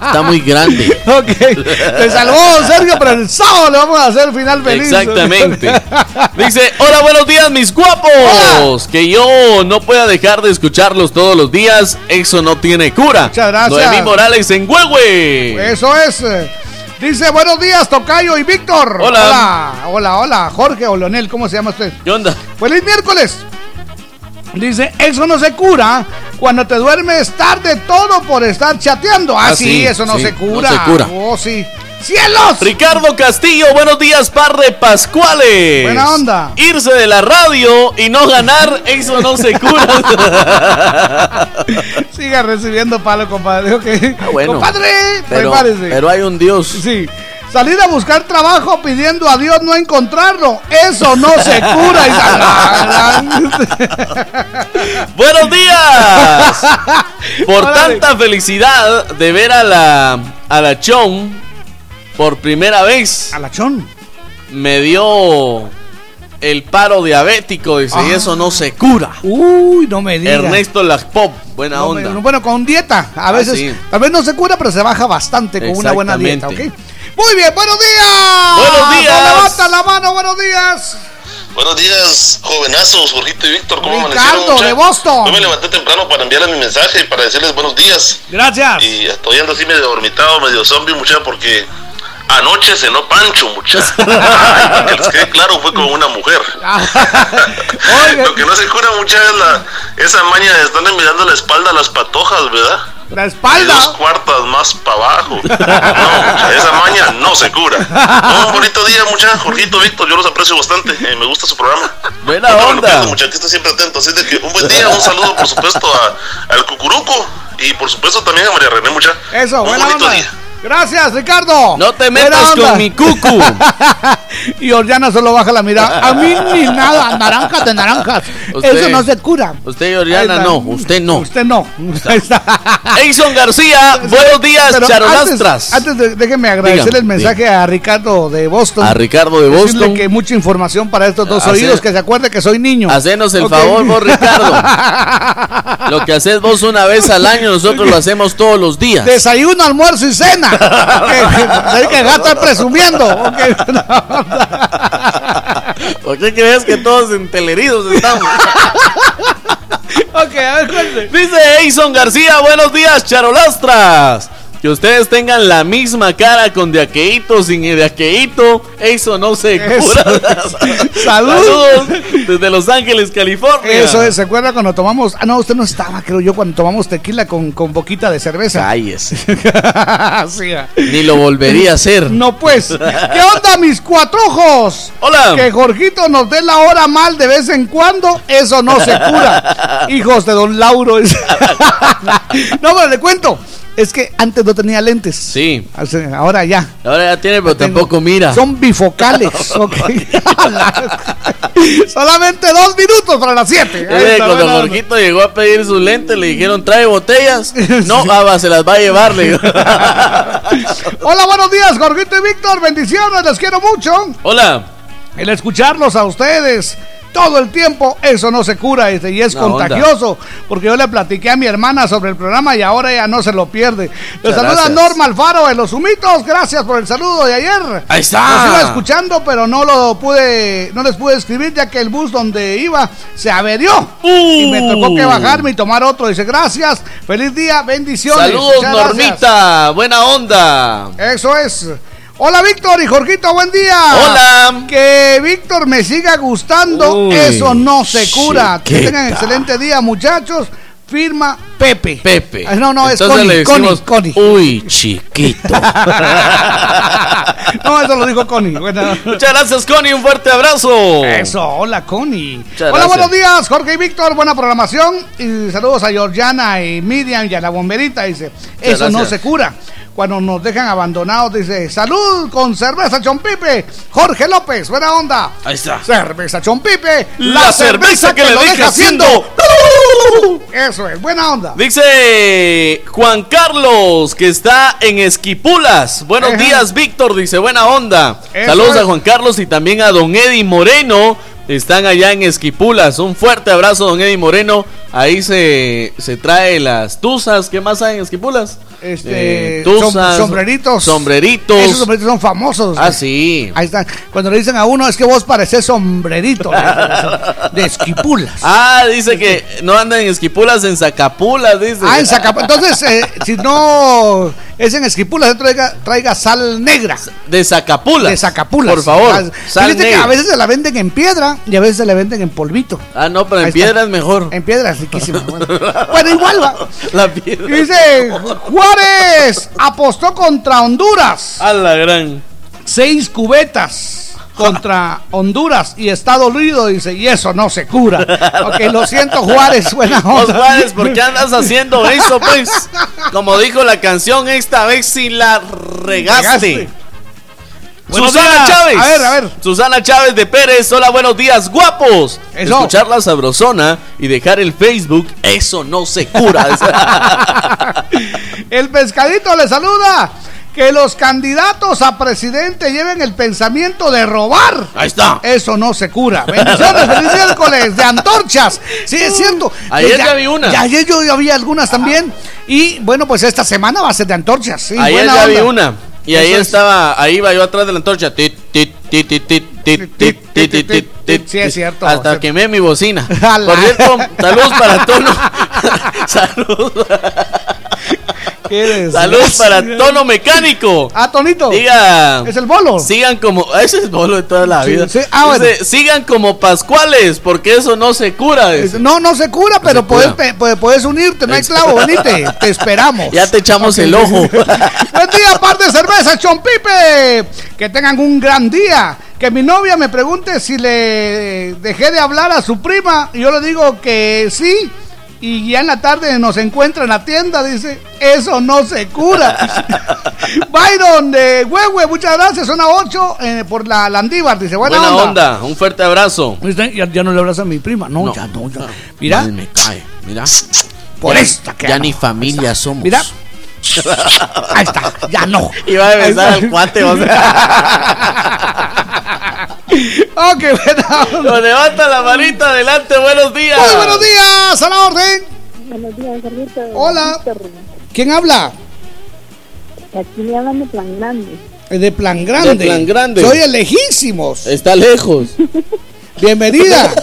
Está muy grande. Ok, te salvó don Sergio, pero el sábado le vamos a hacer final feliz. Exactamente. Dice, hola, buenos días, mis guapos. Que yo no pueda dejar de escucharlos todos los días, eso no tiene cura. Muchas gracias. Noemí Morales en Huehue. Eso es. Dice, buenos días, Tocayo y Víctor. Hola. Hola, hola, hola. Jorge o Leonel, ¿cómo se llama usted? ¿Qué onda? Feliz miércoles. Dice, eso no se cura cuando te duermes tarde todo por estar chateando. Ah, Ah, sí, sí, eso no sí, se no cura. se cura. Oh, sí. ¡Cielos! Ricardo Castillo, buenos días, par de Pascuales. Buena onda. Irse de la radio y no ganar, eso no se cura. Siga recibiendo palo, compadre. ok. Ah, bueno. Compadre, Pero, prepárese. pero hay un Dios. Sí. Salir a buscar trabajo pidiendo a Dios no encontrarlo. Eso no se cura. Buenos días. Por tanta felicidad de ver a la a la Chon por primera vez. A la Chon. Me dio el paro diabético, dice, y eso no se cura. Uy, no me digas. Ernesto Pop, buena onda. bueno, con dieta, a veces, tal vez no se cura, pero se baja bastante con una buena dieta, ¿ok? Muy bien, buenos días. Buenos días. levanta la mano, buenos días. Buenos días, jovenazos, Jorgito y Víctor, ¿cómo Ricardo, de Boston. Yo me levanté temprano para enviarles mi mensaje y para decirles buenos días. Gracias. Y estoy ando así medio dormitado, medio zombie, muchacho, porque Anoche cenó Pancho, muchachos. que les quede claro, fue como una mujer. Lo que no se cura mucha es la, esa maña de estarle mirando la espalda a las patojas, ¿verdad? La espalda. dos cuartas más para abajo. No, esa maña no se cura. un bonito día, muchachos. Jorgito, Víctor, yo los aprecio bastante. Eh, me gusta su programa. Buena onda. Muchachos, siempre atento. Así de que un buen día, un saludo, por supuesto, a, al Cucuruco. Y por supuesto también a María René, mucha. Eso, un bonito onda. día. Gracias, Ricardo. No te metas con mi cucu. y Oriana solo baja la mirada. A mí ni nada, naranjas de naranjas. Eso no se cura. Usted y Oriana no, usted no. Usted no. Eison García, buenos días, charolastras. Antes, de, déjeme agradecer el mensaje a Ricardo de Boston. A Ricardo de Boston. Decirle que mucha información para estos dos oídos, que se acuerde que soy niño. Hacenos el favor, vos, Ricardo. lo que haces vos una vez al año, nosotros lo hacemos todos los días. Desayuno, almuerzo y cena. Hay que estar presumiendo. ¿Por qué crees que todos enteleridos estamos? ok, a ver, Dice Eison García, buenos días, charolastras. Que ustedes tengan la misma cara con diaqueito, sin diaqueito, eso no se cura. Saludos desde Los Ángeles, California. Eso es, ¿se acuerda cuando tomamos? Ah, no, usted no estaba, creo yo, cuando tomamos tequila con, con boquita de cerveza. Cállese. sí, ah. Ni lo volvería a hacer. No, pues. ¿Qué onda, mis cuatro ojos? Hola. Que Jorgito nos dé la hora mal de vez en cuando, eso no se cura. Hijos de don Lauro. no, pero le cuento. Es que antes no tenía lentes. Sí. Ahora ya. Ahora ya tiene, pero tampoco mira. Son bifocales. Solamente dos minutos para las siete. cuando Jorgito llegó a pedir sus lentes, le dijeron, trae botellas. No, Baba, se las va a llevar. Hola, buenos días, Jorgito y Víctor. Bendiciones, les quiero mucho. Hola. El escucharlos a ustedes todo el tiempo, eso no se cura y es contagioso. Porque yo le platiqué a mi hermana sobre el programa y ahora ella no se lo pierde. Le saluda Norma Alfaro de los Humitos. Gracias por el saludo de ayer. Ahí está. Los iba escuchando, pero no lo pude, no les pude escribir ya que el bus donde iba se averió. Y me tocó que bajarme y tomar otro. Dice, gracias, feliz día, bendiciones. Saludos, Normita, buena onda. Eso es. Hola Víctor y Jorgito, buen día. Hola. Que Víctor me siga gustando, eso no se cura. Que tengan excelente día, muchachos. Firma Pepe. Pepe. No, no, es Connie, Connie, Connie. Uy, chiquito. no, eso lo dijo Connie. Muchas gracias, Connie. Un fuerte abrazo. Eso, hola, Connie. hola, buenos días, Jorge y Víctor. Buena programación. Y saludos a Georgiana y Miriam y a la bomberita. Dice, eso no se cura cuando nos dejan abandonados, dice, salud con cerveza Chompipe, Jorge López, buena onda. Ahí está. Cerveza Chompipe, la, cerveza, que, le deja haciendo. Eso es, buena onda. Dice Juan Carlos, que está en Esquipulas. Buenos días, Víctor, dice, buena onda. Saludos a Juan Carlos y también a don Eddie Moreno. Están allá en Esquipulas. Un fuerte abrazo, don Eddie Moreno. Ahí se, se trae las tuzas. ¿Qué más hay en Esquipulas? Este, eh, sombreritos. Sombreritos. Esos sombreritos son famosos. Ah, sí. Ahí están. Cuando le dicen a uno, es que vos pareces sombrerito de, esquipulas. Ah, dice que no andan en esquipulas, en sacapulas, dice. Ah, en sacapulas. Entonces, eh, si no es en esquipulas, traiga, traiga sal negra. De sacapulas. De sacapulas. Por favor. Sal que a veces se la venden en piedra y a veces se la venden en polvito. Ah, no, pero en piedra es mejor. En piedra es riquísimo. bueno. igual va. La piedra. Dice Juárez apostó contra Honduras. A la gran. Seis cubetas contra Honduras y está dolido, dice, y eso no se cura. Ok, lo siento, Juárez, buena onda. Juárez, ¿por qué andas haciendo eso, pues? Como dijo la canción, esta vez si la regaste. Susana Chávez. A ver, a ver. Susana Chávez de Pérez. Hola, buenos días, guapos. Escuchar la sabrosona y dejar el Facebook, eso no se cura. el pescadito le saluda que los candidatos a presidente lleven el pensamiento de robar. Ahí está. Eso no se cura. Bendiciones, feliz miércoles de antorchas. Sí, es cierto. Ayer ya, vi una. Ya, ayer yo había algunas también. Y bueno, pues esta semana va a ser de antorchas. Sí, ayer ya vi una. Y ahí estaba, ahí iba yo atrás de la antorcha. Tit, tit, tit, tit, tit, tit, tit, tit, tit, Sí, es cierto. Hasta quemé mi bocina. Por cierto, saludos para tono. saludos. Saludos para Tono Mecánico. Ah, Tonito. Diga. Es el bolo. Sigan como. Ese es el bolo de toda la vida. Ah, sigan como Pascuales, porque eso no se cura. No, no se cura, pero puedes, puedes, unirte. No hay clavo, venite. Te esperamos. Ya te echamos el ojo. Buen día, par de cerveza, Chompipe. Que tengan un gran día. Que mi novia me pregunte si le dejé de hablar a su prima. Y yo le digo que sí y ya en la tarde nos encuentra en la tienda, dice, eso no se cura. Byron de Huehue, muchas gracias, zona 8 eh, por la Landívar, dice, buena, buena onda. Un fuerte abrazo. Ya, no le abrazas a mi prima, no, ya no, ya. Mira. me cae, mira. Por esta que Ya ni familia somos. Mira. Ahí está, ya no. Iba a besar al cuate, o sea. ¡Oh, qué buena! Lo levanta la manita adelante, buenos días. Muy buenos días, a la orden. Buenos días, Carlita. Hola. ¿Quién habla? Aquí me hablan de Plan Grande. De Plan Grande. De Plan Grande. Soy el lejísimos. Está lejos. Bienvenida.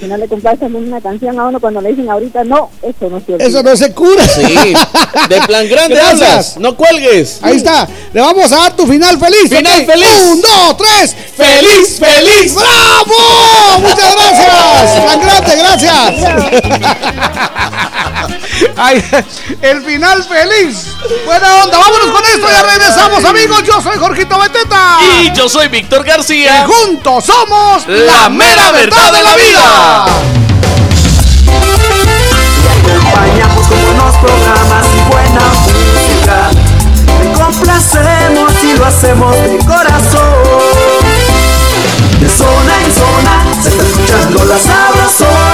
Si no le complacan una canción a uno cuando le dicen ahorita no, eso no se Eso no se cura. Sí. De plan grande hablas. No cuelgues. Ahí está. Le vamos a dar tu final feliz. Final feliz. Un, dos, tres. Feliz, feliz. ¡Bravo! Muchas gracias. Plan grande, gracias. Ay, el final feliz. Buena onda. Vámonos con esto. Ya regresamos, amigos. Yo soy Jorgito Beteta. Y yo soy Víctor García. Y juntos somos la mera verdad de la vida. Te acompañamos con buenos programas y buena música. Te complacemos y lo hacemos de corazón. De zona en zona se está escuchando la sabrosona.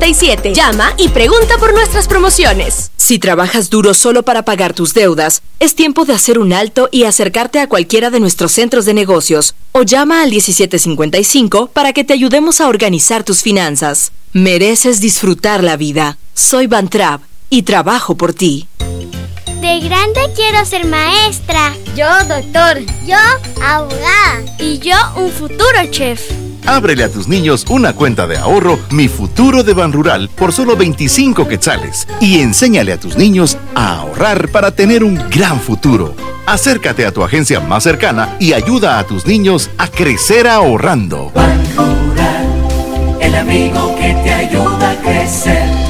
5507 7247 Llama y pregunta por nuestras promociones. Si trabajas duro solo para pagar tus deudas, es tiempo de hacer un alto y acercarte a cualquiera de nuestros centros de negocios o llama al 1755 para que te ayudemos a organizar tus finanzas. Mereces disfrutar la vida. Soy Van Trapp y trabajo por ti. De grande quiero ser maestra. Yo doctor. Yo abogada. Y yo un futuro chef. Ábrele a tus niños una cuenta de ahorro Mi Futuro de Ban Rural por solo 25 quetzales y enséñale a tus niños a ahorrar para tener un gran futuro. Acércate a tu agencia más cercana y ayuda a tus niños a crecer ahorrando. Ban Rural, el amigo que te ayuda a crecer.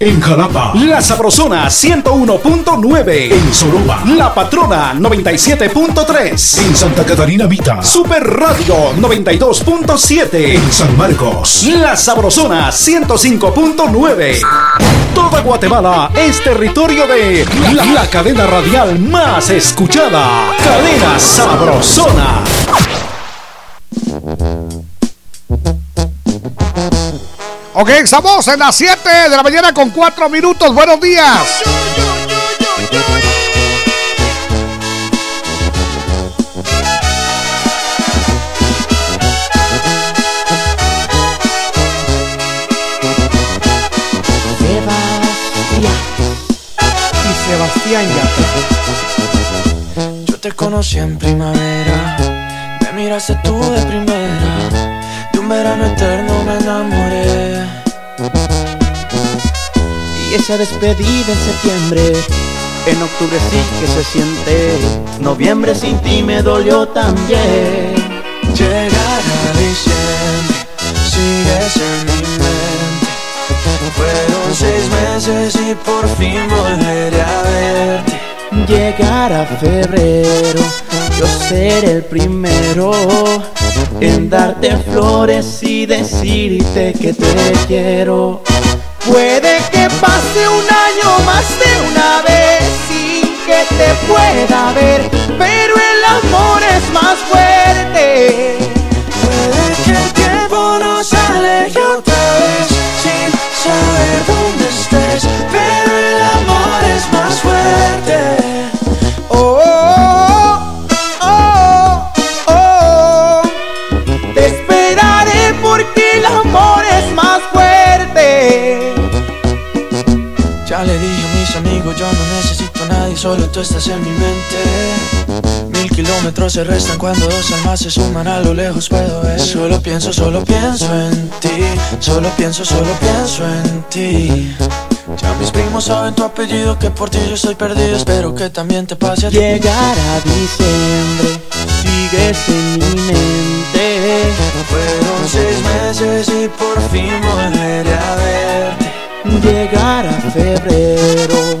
En Jalapa, La Sabrosona 101.9. En Soroba, La Patrona 97.3. En Santa Catarina Vita, Super Radio 92.7. En San Marcos, La Sabrosona 105.9. Toda Guatemala es territorio de la, la cadena radial más escuchada. Cadena Sabrosona. Ok, estamos en las 7 de la mañana con 4 minutos. Buenos días. Sebastián ya. Yo te conocí en primavera miraste tú de primera, de un verano eterno me enamoré. Y esa despedida en septiembre, en octubre sí que se siente. Noviembre sin ti me dolió también. Llegar a diciembre, sigues en mi mente. Fueron seis meses y por fin volveré a verte. Llegar a febrero, yo seré el primero en darte flores y decirte que te quiero. Puede pase un año más de una vez sin que te pueda ver, pero el amor es más fuerte. Puede que el tiempo nos aleje otra vez sin saber dónde estés, pero el amor es más fuerte. Solo tú estás en mi mente. Mil kilómetros se restan cuando dos almas se suman a lo lejos puedo ver. Solo pienso, solo pienso en ti, solo pienso, solo pienso en ti. Ya mis primos saben tu apellido, que por ti yo estoy perdido, espero que también te pase a ti. Llegar a diciembre, sigues en mi mente. Fueron seis meses y por fin volveré a verte. Llegar a febrero,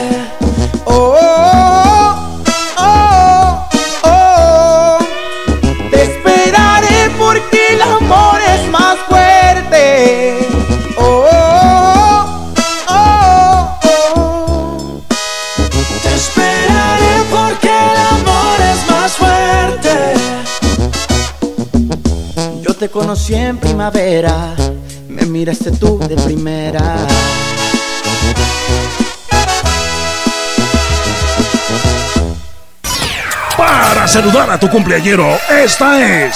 Conocí en primavera, me miraste tú de primera. Para saludar a tu cumpleañero, esta es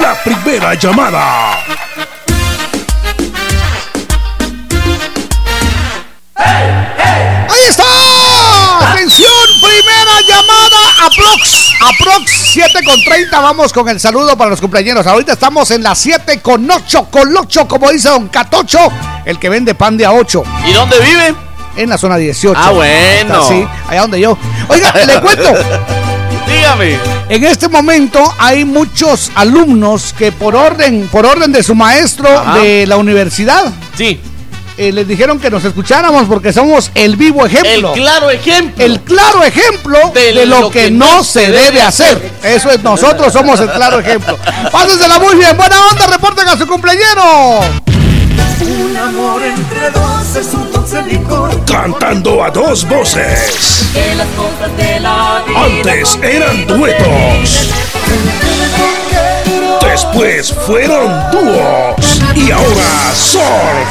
la primera llamada. ¡Ahí está! ¡Atención! Primera llamada Aprox. Aprox 7 con 30. Vamos con el saludo para los cumpleaños. Ahorita estamos en las 7 con 8. Con 8, como dice Don Catocho, el que vende pan de a 8. ¿Y dónde vive? En la zona 18. Ah, bueno. Sí, allá donde yo. Oiga, le cuento. Dígame. En este momento hay muchos alumnos que por orden, por orden de su maestro Ajá. de la universidad, Sí. Eh, les dijeron que nos escucháramos porque somos el vivo El ejemplo. claro ejemplo. el claro ejemplo de, lo, que, no se debe hacer. Eso es, nosotros somos el claro ejemplo. Pásensela muy bien, buena onda, reporten a su cumpleañero. Un amor entre dos es un dulce licor. Cantando a dos voces. Que las cosas de la vida Antes eran duetos. Después fueron dúos. Y ahora son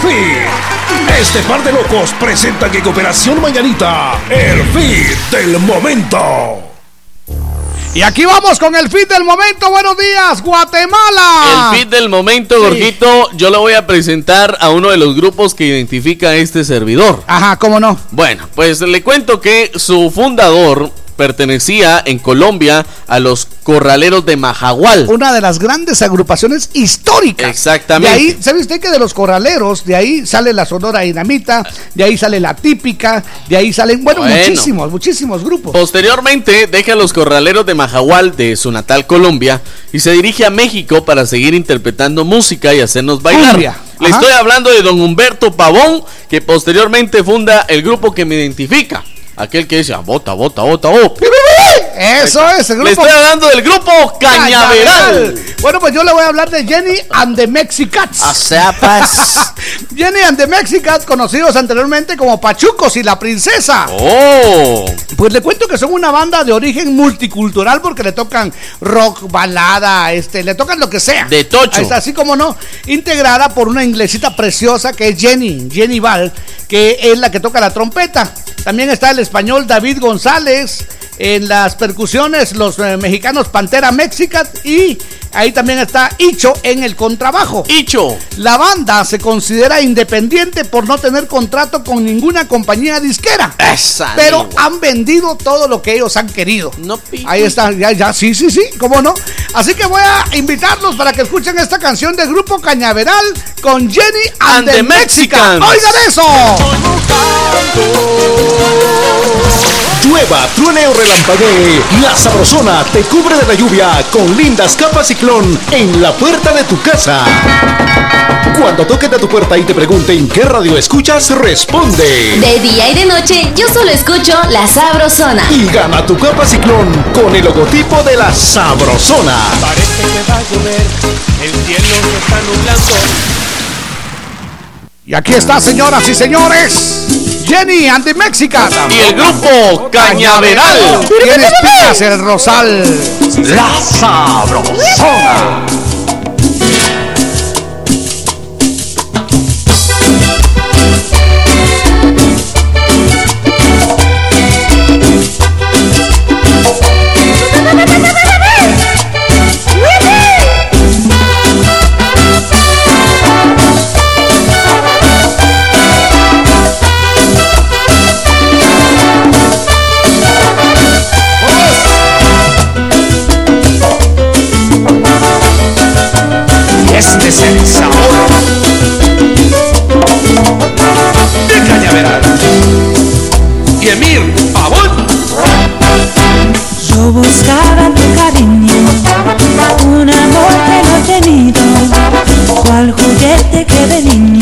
fit. Este par de locos presentan en Cooperación Mañanita el fit del momento. Y aquí vamos con el fit del momento. Buenos días, Guatemala. El fit del momento, Gorgito, yo le voy a presentar a uno de los grupos que identifica a este servidor. Ajá, ¿cómo no? Bueno, pues le cuento que su fundador pertenecía en Colombia a los corraleros de Majagual. Una de las grandes agrupaciones históricas. Exactamente. De ahí, ¿sabe usted que de los corraleros, de ahí sale la Sonora Dinamita, de ahí sale la típica, de ahí salen, bueno, Bueno. muchísimos, muchísimos grupos. Posteriormente deja a los corraleros de Majagual de su natal Colombia y se dirige a México para seguir interpretando música y hacernos bailar. Cumbia. Le Ajá. estoy hablando de don Humberto Pavón, que posteriormente funda el grupo que me identifica. Aquel que dice, ah, bota, bota, bota, oh. Eso es el grupo. Le estoy hablando del grupo Cañaveral. Bueno, pues yo le voy a hablar de Jenny and the Mexicats. Pues. Jenny and the Mexicats, conocidos anteriormente como Pachucos y la Princesa. Oh. Pues le cuento que son una banda de origen multicultural porque le tocan rock, balada, este, le tocan lo que sea. De tocho. Está, así como no, integrada por una inglesita preciosa que es Jenny, Jenny Val, que es la que toca la trompeta. También está el español David González. En las percusiones, los eh, mexicanos Pantera Mexican y ahí también está Icho en el contrabajo. Icho. La banda se considera independiente por no tener contrato con ninguna compañía disquera. Esa pero lengua. han vendido todo lo que ellos han querido. No Ahí está, ya, ya, sí, sí, sí, cómo no. Así que voy a invitarlos para que escuchen esta canción del grupo Cañaveral con Jenny and, And the the Mexicans. Mexicans. ¡Oigan eso! Llueva, truene o relampaguee, la sabrosona te cubre de la lluvia con lindas capas ciclón en la puerta de tu casa. Cuando toquen a tu puerta y te pregunten qué radio escuchas, responde. De día y de noche, yo solo escucho La Sabrosona. Y gana tu capa ciclón con el logotipo de la sabrosona. Parece que va a llover, el cielo se está nublando. Y aquí está, señoras y señores, Jenny and the Mexicans. Y el grupo Cañaveral. ¿Quién espinas el rosal? La sabrosona. Es el de. Y Emir, Pavón. Yo buscaba tu cariño, un amor que no he tenido, cual juguete que de niño,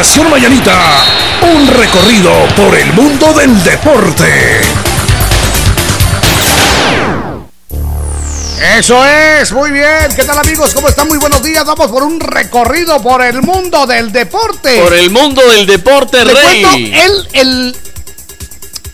Operación Mañanita, un recorrido por el mundo del deporte. Eso es, muy bien. ¿Qué tal amigos? ¿Cómo están? Muy buenos días. Vamos por un recorrido por el mundo del deporte. Por el mundo del deporte, Le Rey. cuento, el, el,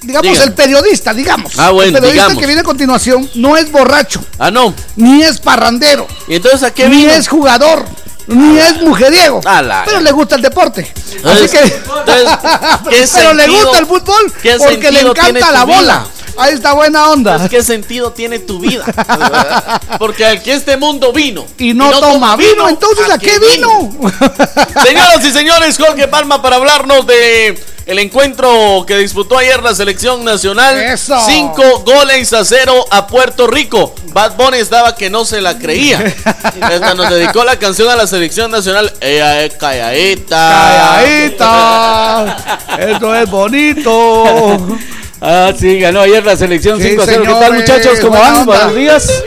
digamos, Diga. el periodista, digamos. Ah, bueno, el periodista digamos. que viene a continuación no es borracho, Ah, no. ni es parrandero, ¿Y entonces a qué ni vino? es jugador, ni es mujeriego. A la- Pero le gusta el deporte. Así que. entonces, ¿qué pero le gusta el fútbol porque le encanta la vida? Ahí está buena onda. ¿Qué sentido tiene tu vida? Porque aquí este mundo vino. Y no, toma vino, entonces ¿a qué vino? Señoras y señores, Jorge Palma para hablarnos de el encuentro que disputó ayer la selección nacional. Eso. Cinco goles a cero a Puerto Rico. Bad Bunny estaba que no se la creía. Nos dedicó la canción a la selección nacional. Ella es calladita. Calladita. Esto es bonito. Ah, sí, ganó ayer la selección Sí, 5 a 0. ¿Qué tal, señores, muchachos? ¿Cómo van? Buenos días.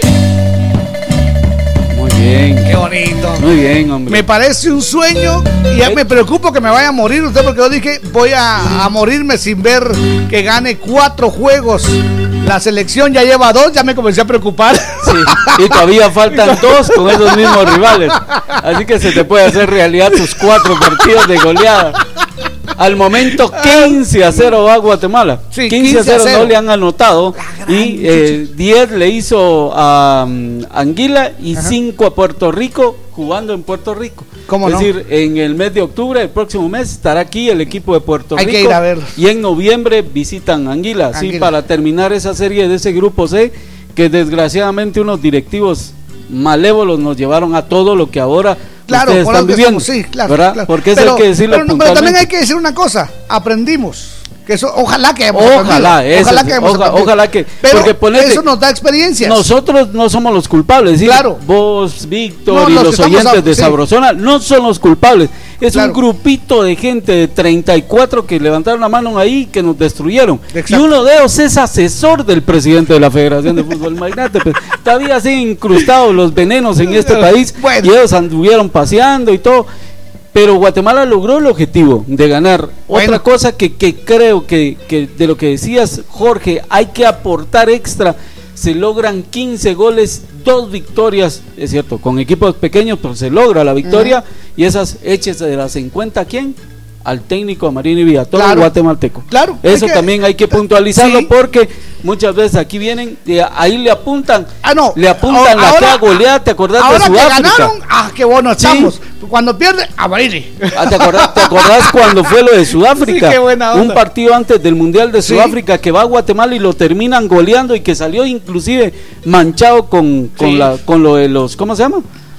Muy bien. Qué bonito. Muy bien, hombre. Me parece un sueño y ya me preocupo que me vaya a morir usted porque yo dije voy a, a morirme sin ver que gane cuatro juegos. La selección ya lleva dos, ya me comencé a preocupar. Sí, y todavía faltan dos con esos mismos rivales. Así que se te puede hacer realidad tus cuatro partidos de goleada. Al momento 15 a 0 va Guatemala. Sí, 15 a 0, 0. no le han anotado. Y eh, 10 le hizo a um, Anguila y 5 a Puerto Rico jugando en Puerto Rico. ¿Cómo es no? decir, en el mes de octubre, el próximo mes, estará aquí el equipo de Puerto Hay Rico. que ir a verlos. Y en noviembre visitan Anguila. Sí, Anguila. para terminar esa serie de ese grupo C, que desgraciadamente unos directivos malévolos nos llevaron a todo lo que ahora Claro, por están viviendo. estamos, sí, claro. claro. Porque eso pero, hay que decirlo pero, pero también hay que decir una cosa, aprendimos. Que eso, ojalá que hemos Ojalá, eso ojalá que hemos oja- ojalá que- pero porque ponete- eso nos da experiencias. Nosotros no somos los culpables, ¿sí? Claro. Vos, Víctor No, y los los, oyentes a- de sí. Sabrosona no son los culpables. Es Claro. un grupito de gente de 34 que levantaron la mano ahí que nos destruyeron. Exacto. Y uno de ellos es asesor del presidente de la Federación de Fútbol. Imagínate, pues, todavía siguen incrustados los venenos en este país Bueno. y ellos anduvieron paseando y todo. Pero Guatemala logró el objetivo de ganar. Bueno. Otra cosa que, que creo que, que de lo que decías, Jorge, hay que aportar extra. Se logran 15 goles, dos victorias, es cierto, con equipos pequeños, pero se logra la victoria y esas hechas de las en cuenta quién? Al técnico Amarini Villatoro Claro. guatemalteco. Claro, Eso que- también hay que puntualizarlo Sí. porque muchas veces aquí vienen, y ahí le apuntan, Ah, no. le apuntan la Ahora- goleada, ¿te acordás de Ahora que Sudáfrica? ganaron, ah, qué bueno estamos. Cuando pierde, a Barili. Ah, ¿te, acordás, te acordás cuando fue lo de Sudáfrica? Sí, qué buena onda. Un partido antes del Mundial de. Sudáfrica que va a Guatemala y lo terminan goleando y que salió inclusive manchado con, con, la, con lo de los, ¿cómo se llama?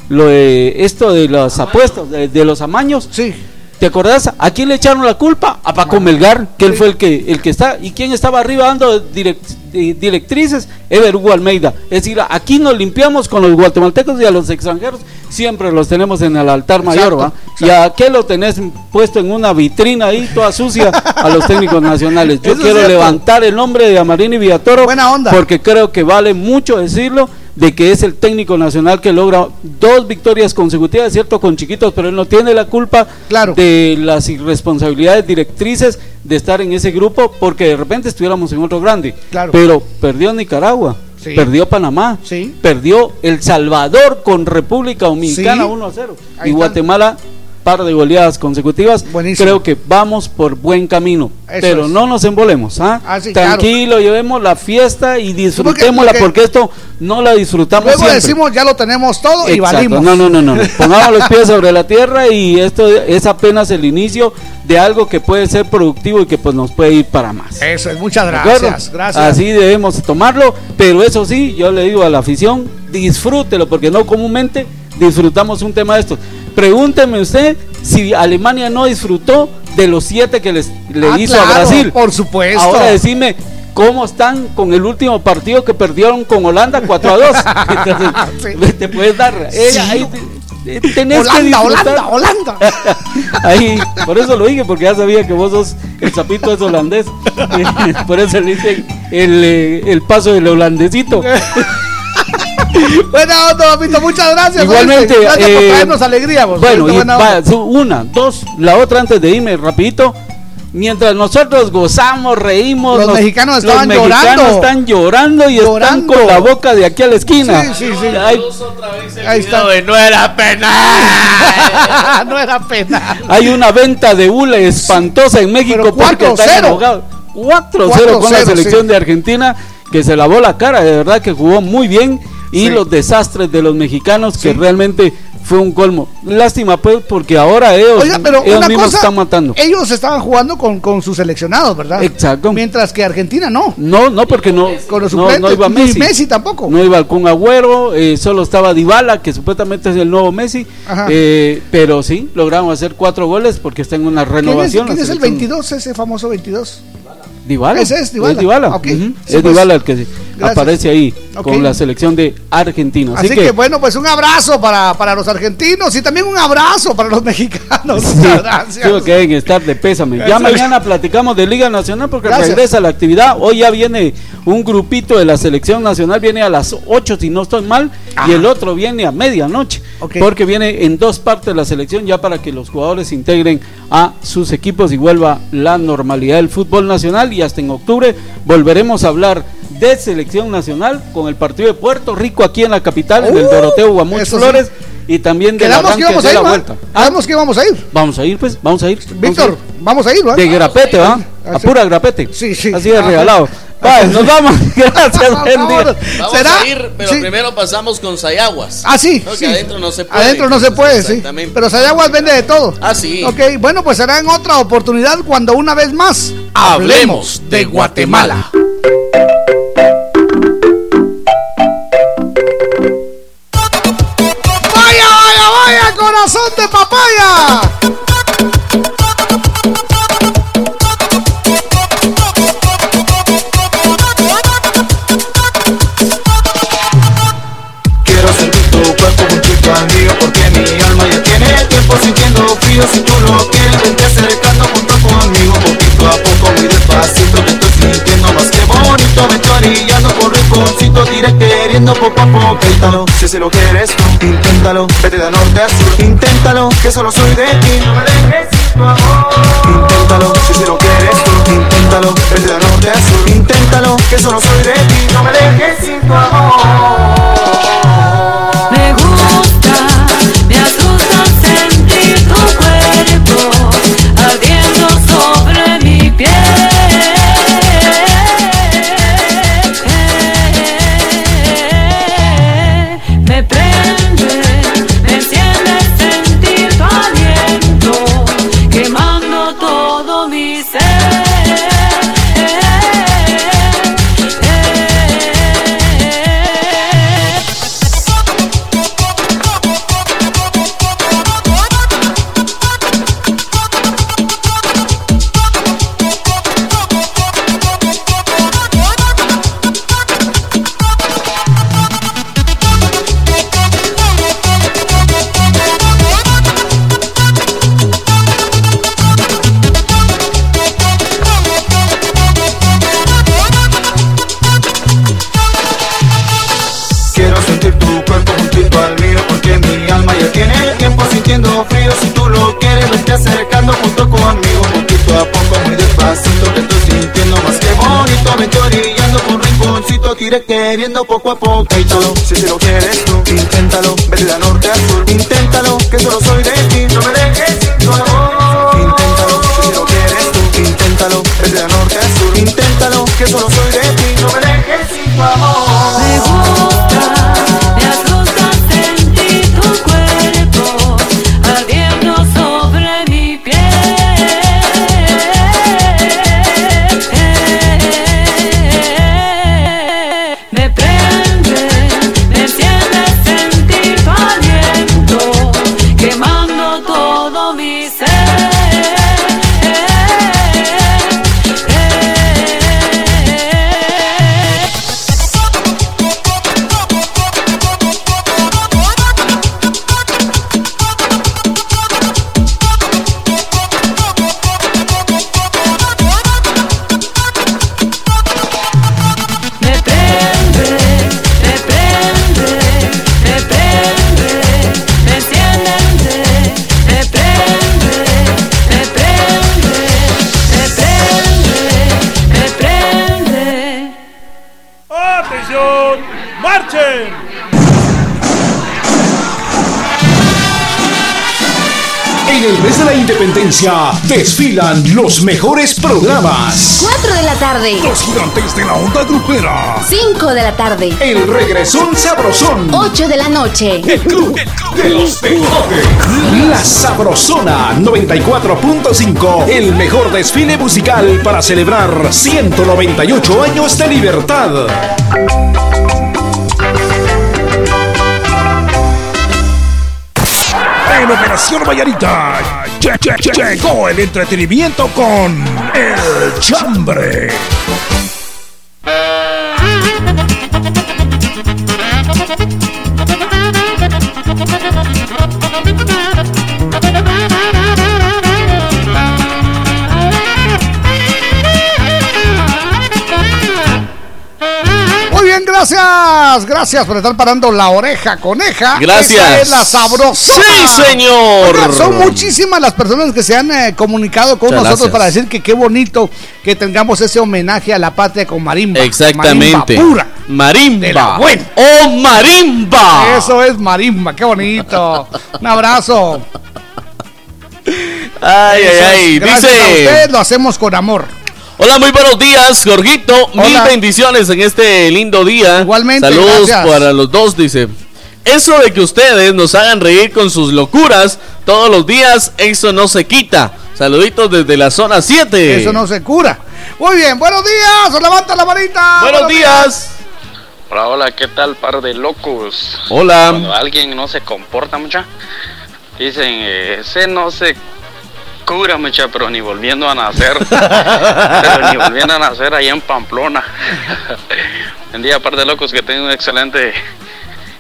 Lo de esto de las apuestas, de, de los amaños. Sí. ¿Te acordás? ¿A quién le echaron la culpa? A Paco Melgar, que él fue el que, el que está. ¿Y quién estaba arriba dando direct- di- directrices? Ever Hugo Almeida. Es decir, aquí nos limpiamos con los guatemaltecos y a los extranjeros siempre los tenemos en el altar mayor, ¿va? ¿Y a qué lo tenés puesto en una vitrina ahí toda sucia a los técnicos nacionales? Yo Eso quiero levantar el nombre de Amarini Villatoro Buena onda. porque creo que vale mucho decirlo de que es el técnico nacional que logra dos victorias consecutivas, cierto, con chiquitos, pero él no tiene la culpa Claro. de las irresponsabilidades directrices de estar en ese grupo porque de repente estuviéramos en otro grande. Claro. Pero perdió Nicaragua, Sí. perdió Panamá, Sí. perdió El Salvador con República Dominicana Sí. 1 a 0 Ahí y. Guatemala par de goleadas consecutivas. Buenísimo. Creo que vamos por buen camino, Eso pero es. no nos embolemos, ¿ah? Ah, sí, claro. Tranquilo, llevemos la fiesta y disfrutémosla porque- porque, esto no la disfrutamos Luego siempre. decimos, ya lo tenemos todo y valimos. No, no, no, no. Pongamos los pies sobre la tierra y esto es apenas el inicio de algo que puede ser productivo y que pues nos puede ir para más. Eso es, muchas gracias. Gracias. Así debemos tomarlo, pero eso sí, yo le digo a la afición, disfrútelo, porque no comúnmente disfrutamos un tema de estos. Pregúnteme usted si Alemania no disfrutó de los siete que les, le Ah, hizo claro, a Brasil. Por supuesto. Ahora decime, ¿cómo están con el último partido que perdieron con Holanda 4 a 2? Entonces, te puedes dar. eh, Sí. ahí eh, tenés que Holanda, disfrutar. Holanda, Holanda. Ahí, por eso lo dije, porque ya sabía que vos sos el sapito es holandés. por eso le dicen el, eh, el paso del holandesito. Buena onda, papito, muchas gracias. Igualmente, Gracias por eh, traernos alegría, vos. Bueno, y va, una, dos, la otra antes de irme, rapidito. Mientras nosotros gozamos, reímos, Los nos- mexicanos los estaban mexicanos llorando. están llorando y Llorando. están con la boca de aquí a la esquina. Sí, sí, sí. Hay, Ahí está. no era pena. no era pena. hay una venta de hule espantosa en México porque 4-0. están enojados. 4-0 con la 4-0, selección sí. de Argentina que se lavó la cara, de verdad que jugó muy bien y Sí. los desastres de los mexicanos que realmente fue un colmo. Lástima pues porque ahora ellos, Oiga, pero ellos mismos cosa, están matando. ellos estaban jugando con, con sus seleccionados, ¿verdad? Exacto. Mientras que Argentina no. No, no, porque no, Con los suplentes. no iba Ni Messi. Messi tampoco. No iba con Agüero, eh, solo estaba Dybala, que supuestamente es el nuevo Messi. Ajá. eh, pero sí, lograron hacer cuatro goles porque está en una ¿Quién es, renovación. quién la es el selección. 22, ese famoso 22? Dybala. Ese es Dybala. Ujú, Sí, es pues. Dybala el que Gracias. aparece ahí con la selección de Argentina. Así, que, bueno, pues un abrazo para, para los argentinos y también un abrazo para los mexicanos. Sí, gracias. sí, que deben estar de pésame. Ya mañana platicamos de Liga Nacional porque regresa la actividad. Hoy ya viene un grupito de la selección nacional, viene a las 8 si no estoy mal, y el otro viene a medianoche. Porque viene en dos partes la selección ya para que los jugadores se integren a sus equipos y vuelva la normalidad del fútbol nacional. Y hasta en octubre volveremos a hablar de selección nacional con el partido de Puerto Rico aquí en la capital, del Uh, Doroteo Guamuch sí. Y también del Quedamos que íbamos a de ir, la vuelta. Quedamos que íbamos a ir. Vamos a ir, pues, vamos a ir. Víctor, vamos a ir, ¿va? De grapete, ¿va? A pura grapete. Sí, sí. Así de Ah, regalado. Vale, nos vamos. Gracias, buen día. Vamos ¿Será? a ir, pero Sí. primero pasamos con Sayaguas. Ah, sí. No, que sí. adentro no se puede. Adentro no se puede, sí. Pero Sayaguas vende de todo. Ah, sí. Ok, bueno, pues será en otra oportunidad cuando una vez más Hablemos de Guatemala. Poco a poco Inténtalo, si se lo quieres Inténtalo, vete de norte a sur Inténtalo, que solo soy de ti. No me dejes sin tu amor. Inténtalo, si se lo quieres Inténtalo, vete de norte a sur Inténtalo, que solo soy de ti. No me dejes sin tu amor iré queriendo poco a poco Inténtalo, si se lo quieres tú Inténtalo, vete de norte a sur Inténtalo, que solo soy de desfilan los mejores programas. 4 de la tarde. Los gigantes de la onda grupera. 5 de la tarde. El regresón sabrosón. 8 de la noche. El club de los deportes. La Sabrosona 94.5. El mejor desfile musical para celebrar 198 años de libertad. En Operación Vallarita llegó el entretenimiento con El Chambre. Bien, gracias. Gracias por estar parando la oreja coneja. Gracias. Esa es la sabrosa. Sí, señor. Oigan, son muchísimas las personas que se han eh, comunicado con Muchas nosotros gracias. para decir que qué bonito que tengamos ese homenaje a la patria con marimba. Exactamente. Marimba pura. Marimba. De la buena. ¡Oh, marimba! Eso es marimba, qué bonito. Un abrazo. Ay, ay, ay. Gracias a Dice. usted, lo hacemos con amor. Hola, muy buenos días, Jorgito. Mil Hola. bendiciones en este lindo día. Igualmente, Saludos gracias. para los dos, dice. Eso de que ustedes nos hagan reír con sus locuras todos los días, eso no se quita. Saluditos desde la zona 7. Eso no se cura. Muy bien, buenos días. Levanta la manita. Buenos días. Hola, hola, ¿qué tal, par de locos? Hola. Cuando alguien no se comporta mucha, dicen, eh, ese no se cura mucha, pero ni volviendo a nacer. pero ni volviendo a nacer allá en Pamplona. Buen día, par de locos, que tengan una excelente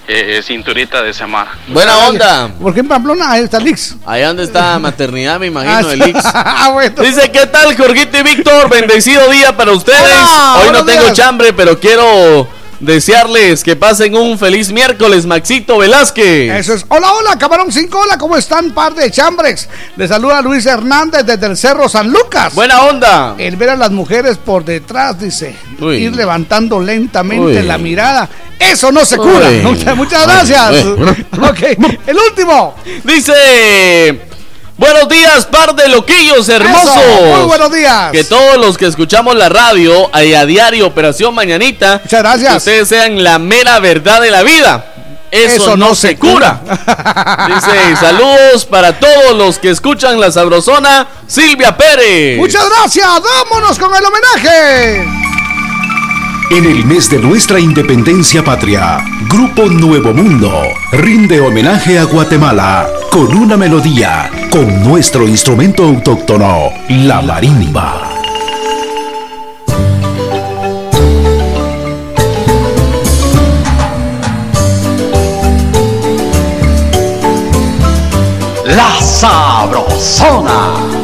eh, cinturita de semana. Buena onda. ¿Por qué en Pamplona? Ahí está Lix. Allá donde está maternidad, me imagino, Ah, el Ix. Ah, bueno. Dice, ¿qué tal, Jorgito y Víctor? Bendecido día para ustedes. Hola, Hoy no tengo días. chambre, pero quiero desearles que pasen un feliz miércoles, Maxito Velázquez. Eso es. Hola, hola, Camarón 5. Hola, ¿cómo están? Par de chambres. Le saluda Luis Hernández desde el Cerro San Lucas. Buena onda. El ver a las mujeres por detrás, dice. Uy. Ir levantando lentamente Uy. la mirada. Eso no se cura. Muchas, muchas gracias. Ok, el último. Dice, buenos días, par de loquillos hermosos. Eso, muy buenos días. Que todos los que escuchamos la radio y a diario Operación Mañanita, Muchas gracias. que ustedes sean la mera verdad de la vida. Eso, Eso no, no se se cura. Dice, saludos para todos los que escuchan la sabrosona Silvia Pérez. Muchas gracias. Vámonos con el homenaje. En el mes de nuestra independencia patria, Grupo Nuevo Mundo rinde homenaje a Guatemala con una melodía, con nuestro instrumento autóctono, la marimba. La Sabrosona.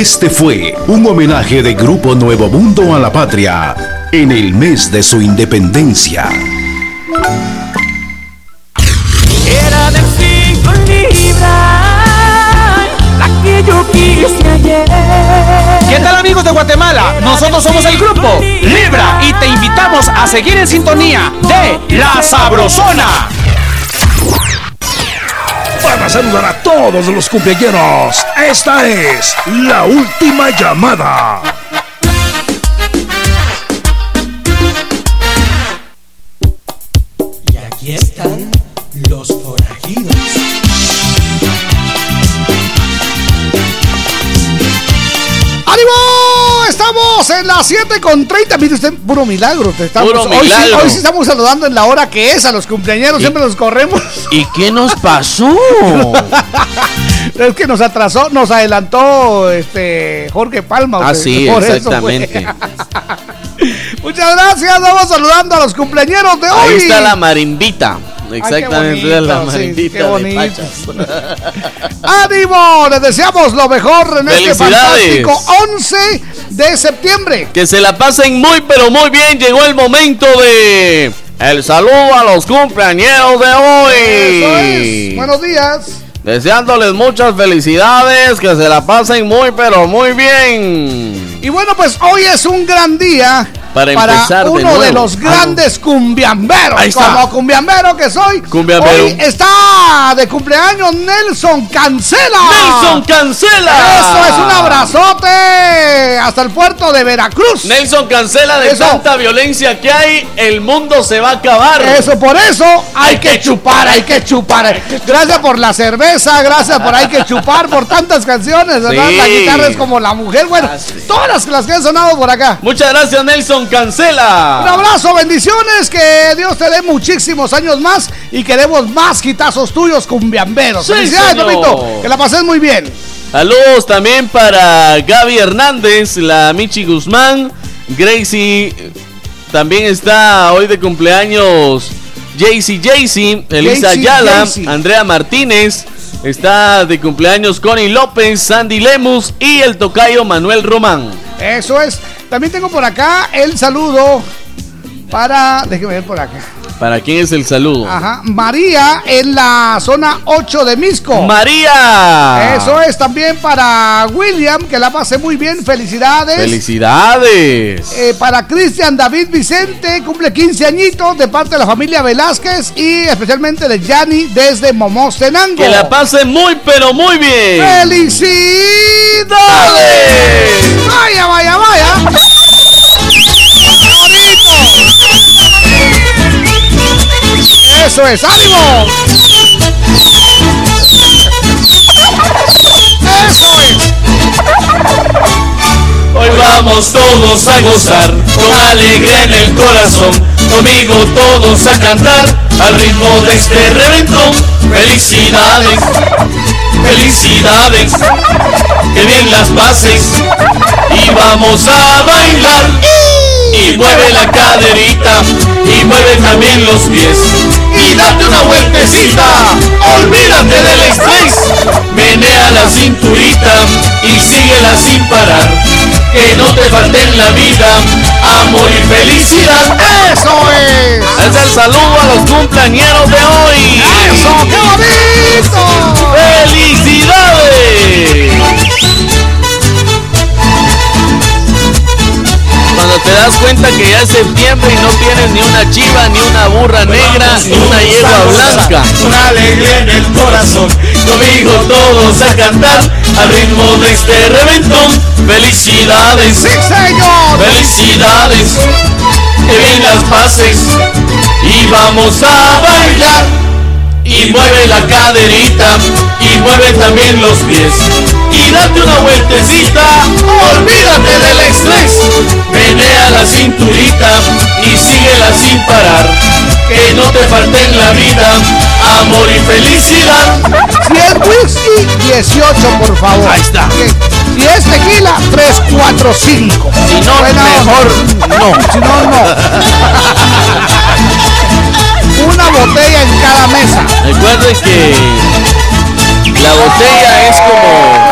Este fue un homenaje de Grupo Nuevo Mundo a la patria en el mes de su independencia. Era de cinco libras la que yo quise ayer. ¿Qué tal amigos de Guatemala? Nosotros somos el grupo Libra y te invitamos a seguir en sintonía de La Sabrosona. Para saludar a todos los cumpleaños, esta es la última llamada. Las 7 con 30. Mire usted, puro milagro. te estamos- Puro hoy, sí, milagro. hoy sí estamos saludando en la hora que es a los cumpleaños. Siempre los corremos. ¿Y qué nos pasó? Es que nos atrasó, nos adelantó este Jorge Palma. Ah, sí, exactamente. Muchas gracias. Vamos saludando a los cumpleaños de hoy. Ahí está la marimbita. qué Exactamente, bonito, la sí, marimbita qué de. Pachas. ¡Ánimo! Les deseamos lo mejor en este fantástico 11 de septiembre. Que se la pasen muy pero muy bien. Llegó el momento de el saludo a los cumpleañeros de hoy. Eso es. Buenos días. Deseándoles muchas felicidades, que se la pasen muy pero muy bien. Y bueno, pues hoy es un gran día Para empezar de uno nuevo. de los grandes cumbiamberos. Ahí está. Como cumbiambero que soy. Cumbiambero. Hoy está de cumpleaños Nelson Cancela. Nelson Cancela. Eso es un abrazote hasta el puerto de Veracruz. Nelson Cancela de Eso. tanta violencia que hay, el mundo se va a acabar. Eso, por eso hay que chupar, hay que chupar. Gracias por la cerveza, gracias por hay que chupar, por tantas canciones, ¿verdad? Sí. La guitarra es como la mujer, bueno, todas las que han sonado por acá. Muchas gracias, Nelson Cancela. Un abrazo, bendiciones, que Dios te dé muchísimos años más y queremos más gitazos tuyos cumbiamberos. Sí, Felicidades. Topito, que la pases muy bien. Saludos también para Gaby Hernández, la Michi Guzmán, Gracie. También está hoy de cumpleaños Jaycee Jaycee, Elisa Ayala. Andrea Martínez. Está de cumpleaños Connie López, Sandy Lemus y el tocayo Manuel Román. Eso es. También tengo por acá el saludo para, déjeme ver por acá. ¿Para quién es el saludo? Ajá, María en la zona 8 de Misco. María. Eso es también para William, que la pase muy bien. Felicidades. Felicidades. Eh, para Cristian David Vicente, cumple 15 añitos de parte de la familia Velázquez y especialmente de Yanni desde Momostenango. Que la pase muy pero muy bien. ¡Felicidades! ¡Vaya, vaya, vaya! ¡Eso es! ¡Ánimo! ¡Eso es! Hoy vamos todos a gozar con alegría en el corazón. Conmigo todos a cantar al ritmo de este reventón. Felicidades, felicidades, que bien las pases y vamos a bailar. Y mueve la caderita y mueve también los pies date una vueltecita. Olvídate del estrés, menea la cinturita y síguela sin parar. Que no te falte en la vida amor y felicidad. ¡Eso es! Es el saludo a los cumpleañeros de hoy. ¡Eso! ¡Qué bonito! ¡Felicidades! Te das cuenta que ya es septiembre y no tienes ni una chiva, ni una burra negra, ni una yegua blanca. Una alegría en el corazón. Conmigo todos a cantar al ritmo de este reventón. Felicidades. ¡Sí, señor! Felicidades. Que bien las pases. Y vamos a bailar. Y mueve la caderita. Y mueve también los pies. Y date una vueltecita. Olvídate del estrés. Menea la cinturita. Y síguela sin parar. Que no te falte en la vida amor y felicidad. Si es whisky, 18, por favor. Ahí está. Si es tequila, 3, 4, 5. Si no, mejor no. Si no, no. Una botella en cada mesa. Recuerden que la botella es como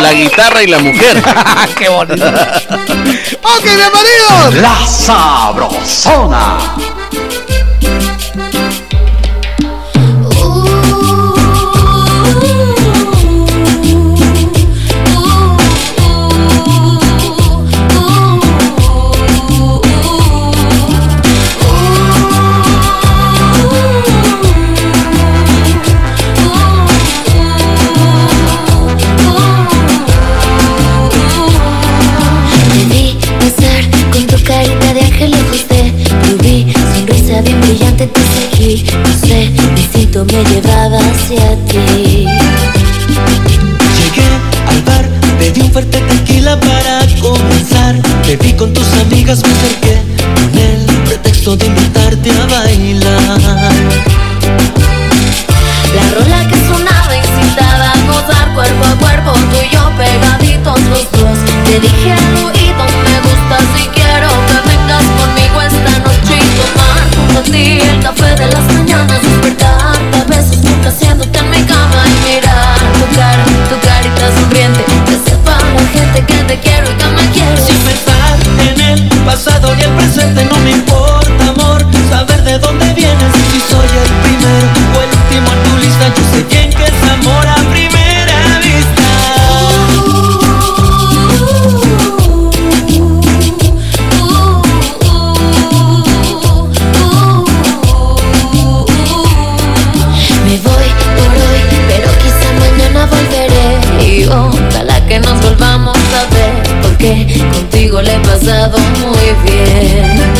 la guitarra y la mujer. ¡Qué bonito! ¡Ok, bienvenidos! La Sabrosona. Bien brillante te seguí no sé mi instinto me llevaba hacia ti Llegué al bar, pedí un fuerte tequila para comenzar. Te vi con tus amigas, me acerqué con el pretexto de invitarte a bailar. La rola que sonaba incitaba a gozar cuerpo a cuerpo, tú y yo pegaditos los dos. Te dije al las mañanas, mi cama y mirar tu cara, que la gente que te quiero y que me quieres. Sin pensar en el pasado ni el presente, no me importa, pasado muy bien.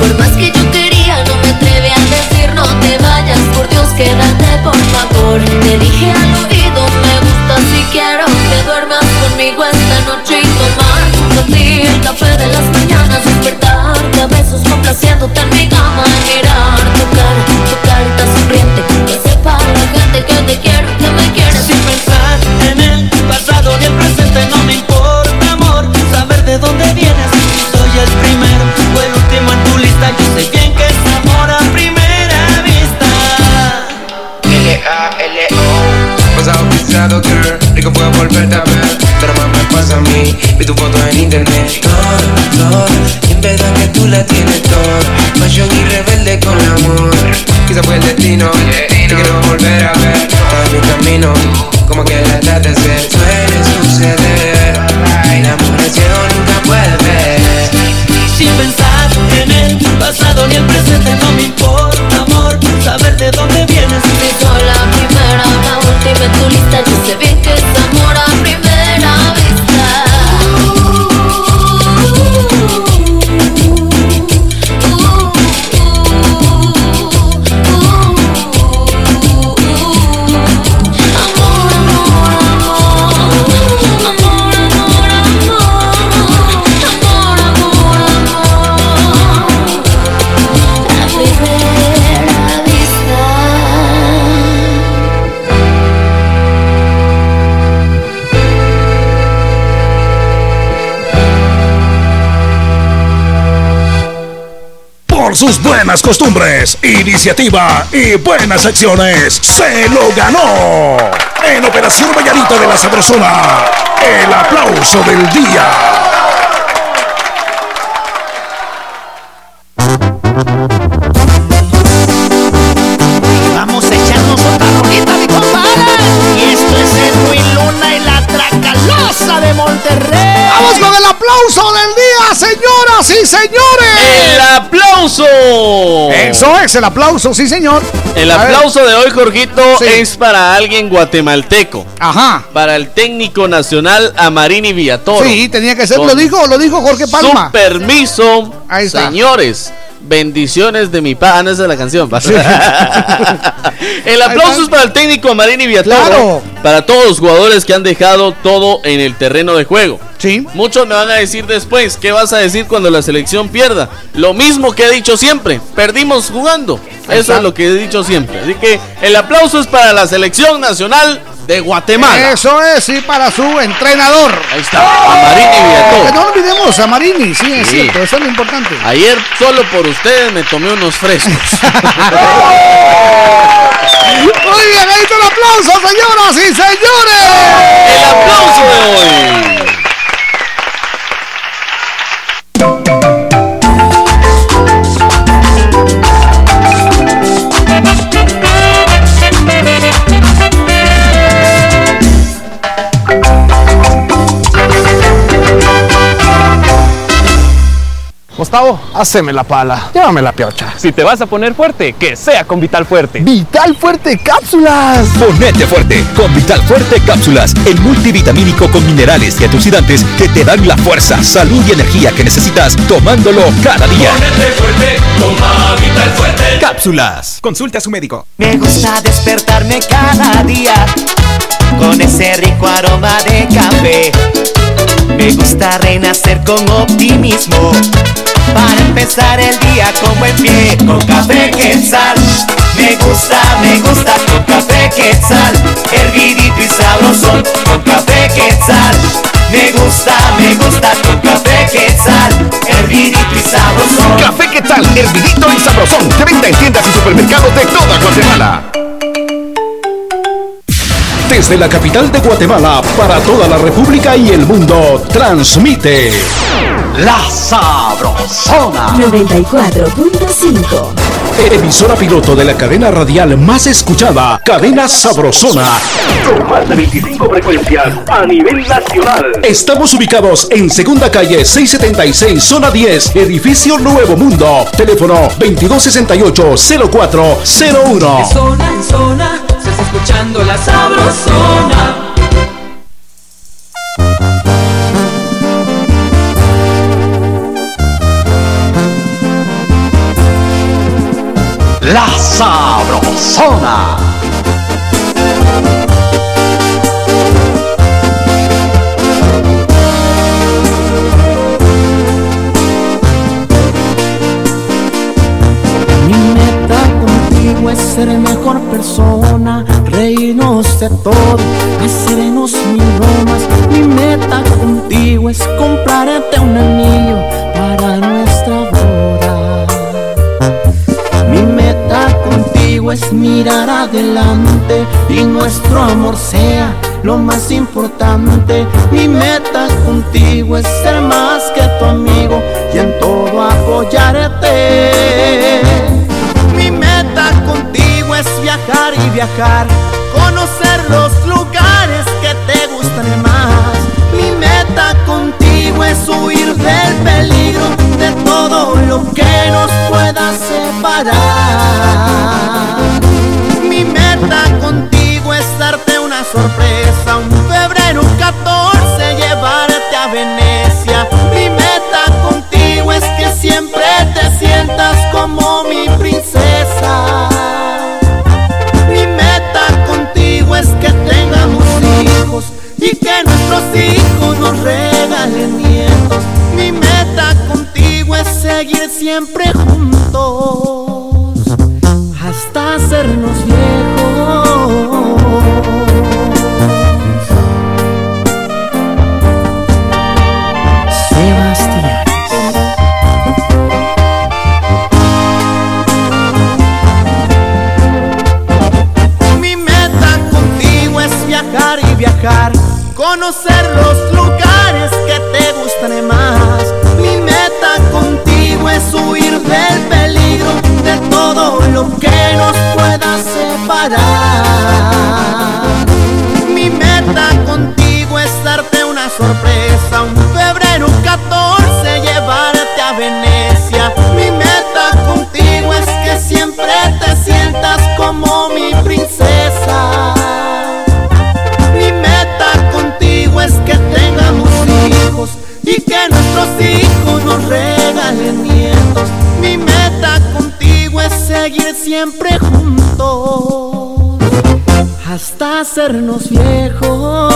Por más que yo quería, no me atreví a decir No te vayas, por Dios, quédate por favor Te dije al oído, me gusta si quiero Que duermas conmigo esta noche y tomar junto El café de las mañanas, despertarte a besos Complaciéndote en mi cama mirar tu cara, tu carita sonriente Que sepa la gente que te quiero que me quieres Pasado girl. Rico puedo volverte a ver. Pero más me pasa a mí. Vi tu foto en internet. Todo, todo. Y en verdad que tú la tienes toda. Pasión y rebelde con amor. Quizá fue el destino. Te quiero volver a ver. Todo mi camino. Como que el atardecer Suele suceder. El amor es ciego nunca vuelve. Sin pensar en el pasado ni el presente, no me importa, amor, saber de dónde vienes. Si soy la primera, en tu lista Yo sé bien que es amor. A primera Por sus buenas costumbres, iniciativa y buenas acciones, se lo ganó. En Operación Vallarita de la Sabrosona, el aplauso del día. Vamos a echarnos otra rolita, mi compadre. Y esto es Edwin Luna y la Tracalosa de Monterrey. Vamos con el aplauso del día, señoras y señores. ¡El aplauso! Eso es el aplauso, sí, señor. El A ver. aplauso de hoy, Jorgito, Sí. es para alguien guatemalteco. Ajá. Para el técnico nacional Amarini Villatoro. Sí, tenía que ser. Con Lo dijo, lo dijo Jorge Palma. Su permiso, Ahí está. señores. Bendiciones de mi pa. Ah, no, esa es la canción. el aplauso es para el técnico Amarini Villatoro. Claro. Para todos los jugadores que han dejado todo en el terreno de juego. Sí. Muchos me van a decir después, ¿qué vas a decir cuando la selección pierda? Lo mismo que he dicho siempre, perdimos jugando. Eso es lo que he dicho siempre. Así que el aplauso es para la selección nacional de Guatemala. Eso es, sí, para su entrenador. Ahí está, a Marini no olvidemos a Marini, sí, es Sí. cierto, eso es lo importante. Ayer solo por ustedes me tomé unos frescos. Muy bien, ahí está el aplauso, señoras y señores. El aplauso de hoy. Gustavo, haceme la pala. Llévame la piocha. Si te vas a poner fuerte, que sea con Vital Fuerte. Vital Fuerte Cápsulas. Ponete fuerte con Vital Fuerte Cápsulas, el multivitamínico con minerales y antioxidantes que te dan la fuerza, salud y energía que necesitas tomándolo cada día. fuerte, toma Vital Fuerte. Cápsulas. Consulte a su médico. Me gusta despertarme cada día con ese rico aroma de café. Me gusta renacer con optimismo para empezar el día con buen pie. Con café quetzal, me gusta, me gusta con café quetzal, hervidito y sabrosón. Con café quetzal, me gusta, me gusta con café quetzal, hervidito y sabrosón. Café Quetzal, hervidito y sabrosón. De venta en tiendas y supermercados de toda Guatemala. Desde la capital de Guatemala para toda la República y el mundo, transmite La Sabrosona. 94.5. emisora piloto de la cadena radial más escuchada, Cadena Sabrosona. Con más de 25 frecuencias a nivel nacional. Estamos ubicados en Segunda Calle 676, Zona 10, Edificio Nuevo Mundo. Teléfono 2268-0401. De zona en zona, escuchando la sabrosona. La Sabrosona. Mi meta contigo es ser mejor persona, reírnos de todo, hacernos mil bromas. Mi meta contigo es comprarte un anillo para nuestra boda. Mi meta contigo es mirar adelante y nuestro amor sea lo más importante. Mi meta contigo es ser más que tu amigo y en todo apoyarte. Mi meta contigo es viajar y viajar, conocer los lugares que te gustan más. Mi meta contigo es huir del peligro, de todo lo que nos pueda separar. Mi meta contigo es darte una sorpresa, un febrero 14 llevarte a Venecia. Mi meta contigo es que siempre te sientas como seguir siempre juntos hasta hacernos viejos. Hasta viejos.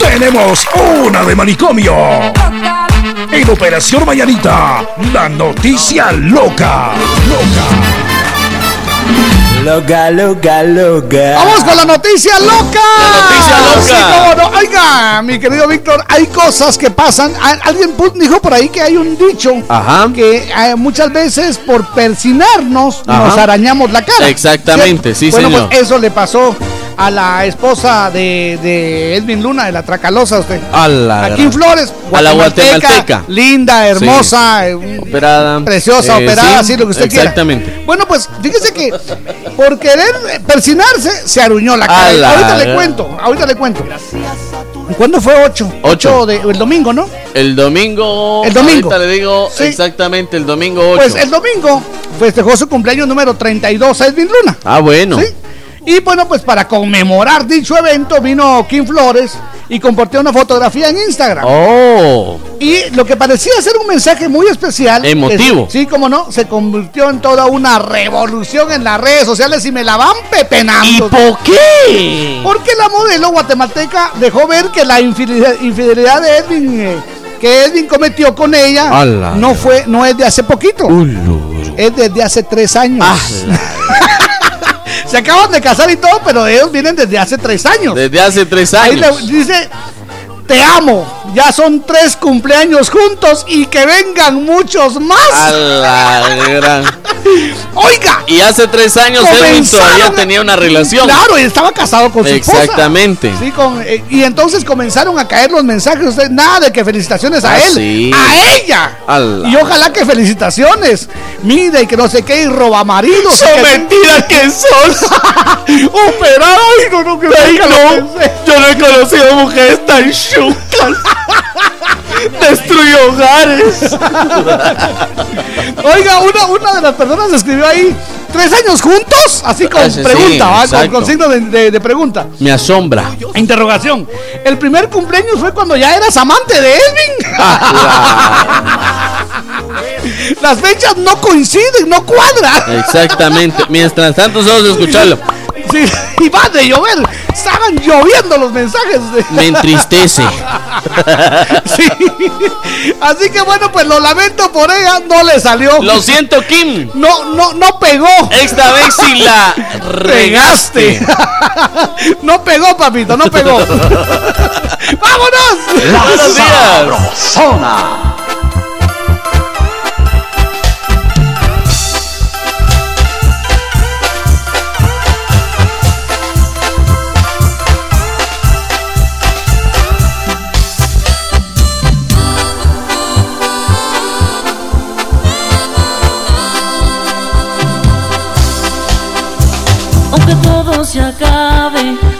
Tenemos una de manicomio. En Operación Mañanita, la noticia loca. Loca. Loca, loca, loca. Vamos con la noticia loca. La noticia loca. Sí, cómo no. Oiga, mi querido Víctor, hay cosas que pasan. Alguien dijo por ahí que hay un dicho Ajá. que eh, muchas veces por persinarnos Ajá. nos arañamos la cara. Exactamente, sí, bueno, señor. pues eso le pasó a la esposa de, de Edwin Luna, de la Tracalosa, usted. A la Aquí en Flores, A la guatemalteca. linda, hermosa, eh, Operada. preciosa, Eh, operada, sí, así lo que usted quiera. Exactamente. Bueno, pues fíjese que por querer persinarse se aruñó la cara. La ahorita le cuento, ahorita le cuento. ¿Cuándo fue 8? Ocho. de, el domingo, ¿no? El domingo. El domingo. Ahorita le digo Sí. exactamente el domingo 8. Pues el domingo festejó su cumpleaños número 32 a Edwin Luna. Ah, bueno. ¿Sí? Y bueno, pues para conmemorar dicho evento vino Kim Flores y compartió una fotografía en Instagram. Oh. Y lo que parecía ser un mensaje muy especial. Emotivo. es- sí, como no, se convirtió en toda una revolución en las redes sociales y me la van pepenando. ¿Y por qué? Porque la modelo guatemalteca dejó ver que la infidelidad, infidelidad de Edwin, eh, que Edwin cometió con ella, Ala. no fue, no es de hace poquito. Es desde hace tres años. Se acaban de casar y todo, pero ellos vienen desde hace tres años. Desde hace tres Ahí años. le dice, te amo, ya son tres cumpleaños juntos y que vengan muchos más. A la gran. Oiga. Y hace tres años Edwin todavía tenía una relación. Claro, y estaba casado con su esposa. Exactamente. Sí, con- eh, y entonces comenzaron a caer los mensajes, usted, nada de que felicitaciones a Ah, él, sí. a ella. A la- Y ojalá que felicitaciones. Mira, y que no sé qué, y roba maridos. Son mentiras que sos. Operado, ay, no, no, que Ay, no. Yo no he conocido mujeres tan chucas. Destruyó hogares. Oiga, una, una de las personas escribió ahí, ¿tres años juntos? Así con Ah, sí, pregunta, ¿va? con, signo de, de- de pregunta. Me asombra. Interrogación. El primer cumpleaños fue cuando ya eras amante de Edwin. Las fechas no coinciden, no cuadran. Exactamente. Mientras tanto, solo escucharlo. Sí, y va de llover. Estaban lloviendo los mensajes. de- Me entristece. Sí. Así que bueno, pues lo lamento por ella, no le salió. Lo siento, Kim. No, no, no pegó. Esta vez sí la regaste. no pegó, papito, no pegó. ¡Vámonos! La Buenos días. Sabrosona.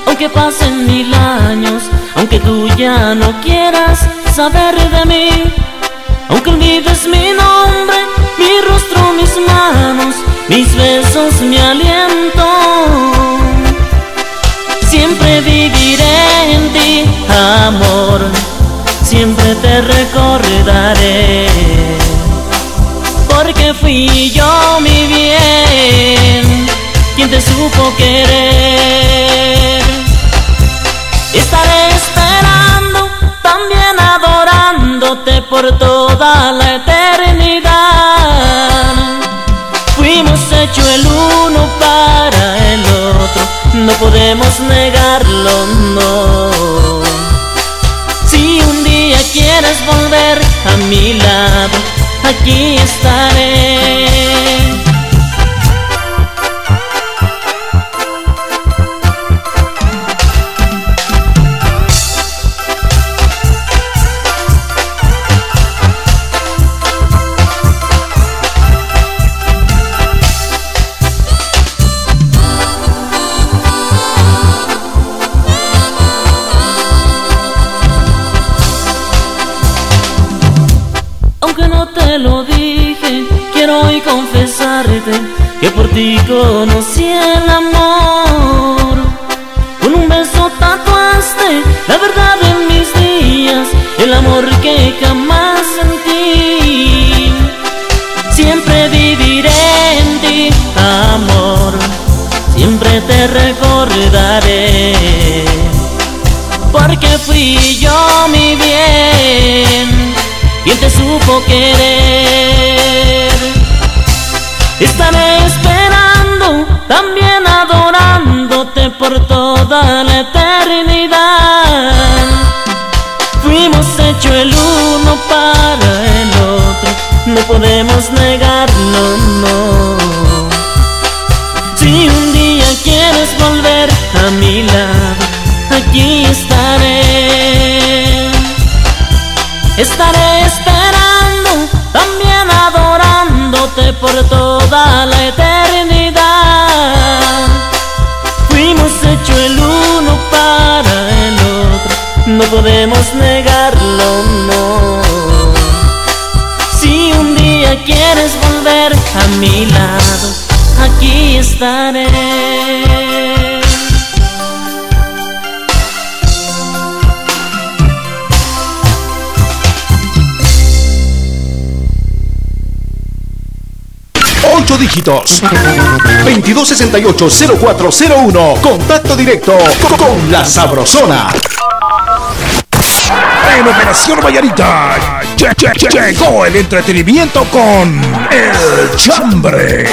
Aunque pasen mil años, aunque tú ya no quieras saber de mí, aunque olvides mi nombre, mi rostro, mis manos, mis besos, mi aliento, siempre viviré en ti, amor, siempre te recordaré, porque fui yo mi bien quien te supo querer. Estaré esperando, también adorándote por toda la eternidad. Fuimos hechos el uno para el otro, no podemos negarlo, no. Si un día quieres volver a mi lado, aquí estaré. Conocí el amor. Con un beso tatuaste la verdad en mis días, el amor que jamás sentí. Siempre viviré en ti, amor, siempre te recordaré. Por porque fui yo mi bien, quien te supo querer. Por toda la eternidad. Fuimos hecho el uno para el otro, no podemos negarlo, no. Si un día quieres volver a mi lado, aquí estaré. Estaré esperando, también adorándote por toda la eternidad. Podemos negarlo, no. Si un día quieres volver a mi lado, aquí estaré. Ocho dígitos. 2268-0401. Contacto directo con la Sabrosona. En Operación Vallarita lle- lle- lle- llegó el entretenimiento con El Chambre.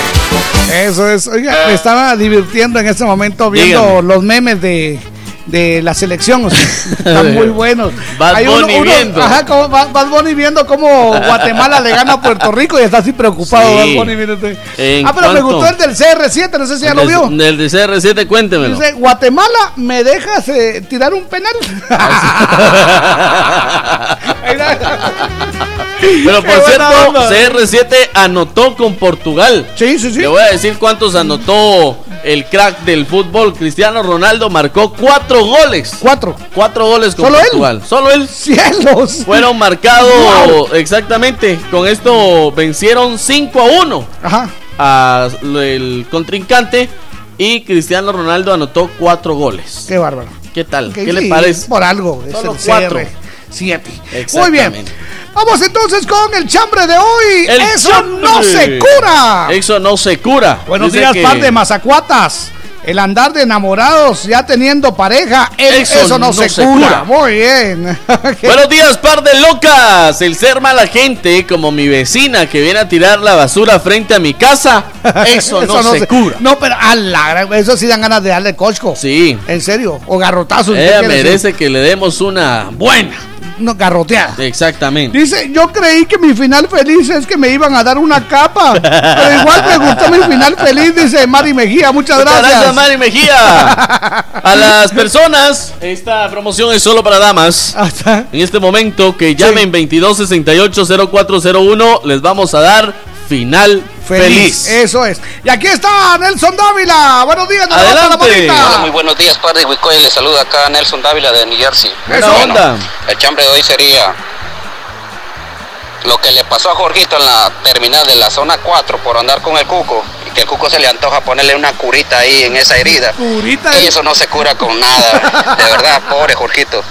Eso es. Oiga, me estaba divirtiendo en este momento viendo los memes de, de la selección. o sea, están muy buenos. Bad Hay uno- Bunny uno- viendo. Ajá, como Bad Bunny viendo cómo Guatemala le gana a Puerto Rico y está así preocupado. Sí. Bad Bunny, mire usted. ¿En Ah, pero me gustó el del CR7, no sé si ya lo vio. Del de CR7, cuéntemelo. Dice, Guatemala, ¿me dejas eh, tirar un penal? Pero Qué por cierto, onda. CR7 anotó con Portugal. Sí, sí, sí. Le voy a decir cuántos anotó el crack del fútbol. Cristiano Ronaldo marcó cuatro goles. Cuatro. Cuatro goles con ¿Solo él? Portugal. Solo él. ¡Cielos! Fueron marcados Wow. exactamente. Con esto vencieron 5 a 1 Ajá. al contrincante. Y Cristiano Ronaldo anotó cuatro goles. Qué bárbaro. ¿Qué tal? ¿Qué sí, le parece? Por algo. Es Solo el cuatro. CR7. Muy bien. Vamos entonces con el chambre de hoy. El Eso chambre. no se cura. Eso no se cura. Buenos Dice días, que- par de mazacuatas. El andar de enamorados ya teniendo pareja, el- eso, no, se, cura. Muy bien. Buenos días, par de locas. El ser mala gente, como mi vecina que viene a tirar la basura frente a mi casa, eso, no, se, cura. No, pero a la eso sí dan ganas de darle cosco. Sí. En serio. O garrotazos. ¿qué Ella decir? merece que le demos una buena. No, garroteada. Exactamente. Dice, yo creí que mi final feliz es que me iban a dar una capa. Pero igual me gustó mi final feliz, dice Mari Mejía. Muchas Muchas gracias. gracias, Mari Mejía. A las personas, esta promoción es solo para damas. En este momento que llamen 2268-0401, les vamos a dar final feliz. Eso es. Y aquí está Nelson Dávila. Buenos días, la Adelante. Hola, muy buenos días, padre de Wicoy. Le saluda acá Nelson Dávila de New Jersey. Buena onda. El chambre de hoy sería lo que le pasó a Jorgito en la terminal de la zona 4 por andar con el cuco. Que el cuco se le antoja ponerle una curita ahí en esa herida. Curita. Y eso no se cura con nada. De verdad, pobre Jorgito.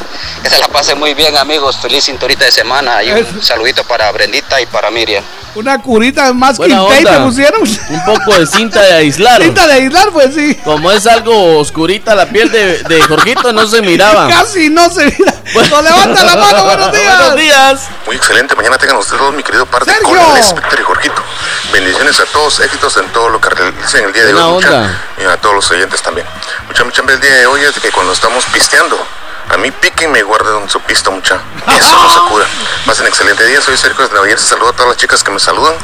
Que se la pase muy bien, amigos. Feliz cinturita de semana. Y un saludito para Brendita y para Miriam. Una curita más Buena quinta y onda. me pusieron. Un poco de cinta de aislar. Cinta de aislar, pues sí. Como es algo oscurita la piel de, de Jorgito, no se miraba. Casi no se mira. No levanta la mano, buenos días. Buenos días. Muy excelente, mañana tengan ustedes todos, mi querido par de Sergio. con el Spectre y Jorgito. Bendiciones a todos, éxitos en todo lo que realicen el día de hoy, y a todos los oyentes también. Mucha, mucha, el día de hoy es de que cuando estamos pisteando, a mí píquenme y guarden su pista, mucha. Eso no se cura. Pasen excelente día, soy Sergio de Jersey, saludo a todas las chicas que me saludan,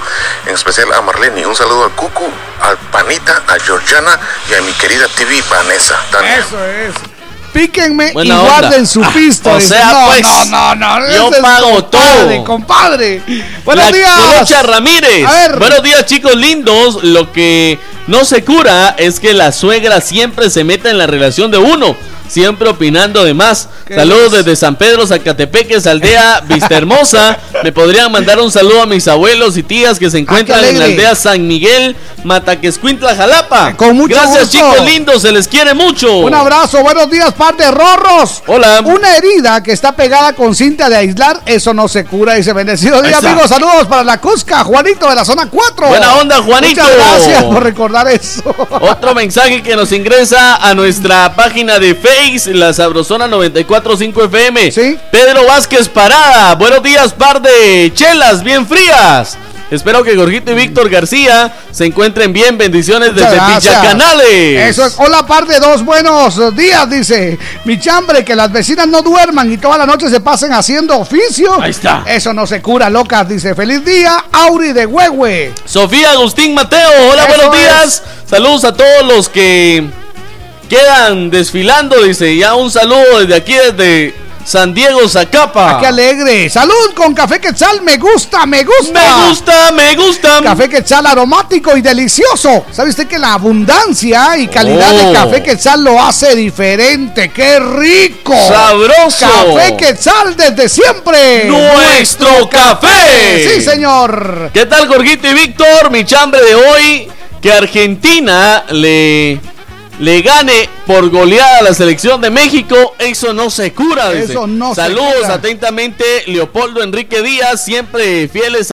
en especial a Marlene, un saludo al Cucu, al Panita, a Georgiana y a mi querida TV Vanessa. Eso es. Píquenme Buena y onda. guarden su Ah, pisto. o sea, no, pues, no, no, no. yo pago compadre, todo. compadre. Buenos La días. Colocha Ramírez. A ver. Buenos días, chicos lindos. Lo que no se cura es que la suegra siempre se meta en la relación de uno. Siempre opinando de más. ¿Qué Saludos es? desde San Pedro, Zacatepeques, aldea Vista Hermosa. Me podrían mandar un saludo a mis abuelos y tías que se encuentran en la aldea San Miguel, Mataquescuintla, Jalapa. Con mucho Gracias, gusto. chicos lindos. Se les quiere mucho. Un abrazo, buenos días, par de rorros. Hola. Una herida que está pegada con cinta de aislar, eso no se cura. Dice bendecido día, amigos. Saludos para la Cusca, Juanito de la zona 4. Buena onda, Juanito. Muchas gracias por recordar. Eso. Otro mensaje que nos ingresa a nuestra página de Face, la Sabrosona 945 FM. Sí. Pedro Vázquez Parada. Buenos días, par de chelas bien frías. Espero que Gorgito y Víctor García se encuentren bien. Bendiciones desde Canales. Eso es. Hola, par de dos buenos días, dice. Mi chambre, que las vecinas no duerman y toda la noche se pasen haciendo oficio. Ahí está. Eso no se cura, locas, dice. Feliz día, Auri de Huehue. Sofía Agustín Mateo. Hola, buenos días. Saludos a todos los que quedan desfilando, dice. Ya un saludo desde aquí, desde San Diego Zacapa. Ah, ¡Qué alegre! ¡Salud con café quetzal! ¡Me gusta, me gusta! ¡Me gusta, me gusta! Café quetzal aromático y delicioso. ¿Sabe usted que la abundancia y calidad de Oh. café quetzal lo hace diferente? ¡Qué rico! ¡Sabroso! Café quetzal desde siempre. ¡Nuestro café! Sí, señor. ¿Qué tal, Gorgito y Víctor? Mi chambre de hoy, que Argentina le, le gane por goleada a la selección de México, eso no se cura. dice. Eso no se Saludos cura. atentamente, Leopoldo Enrique Díaz, siempre fieles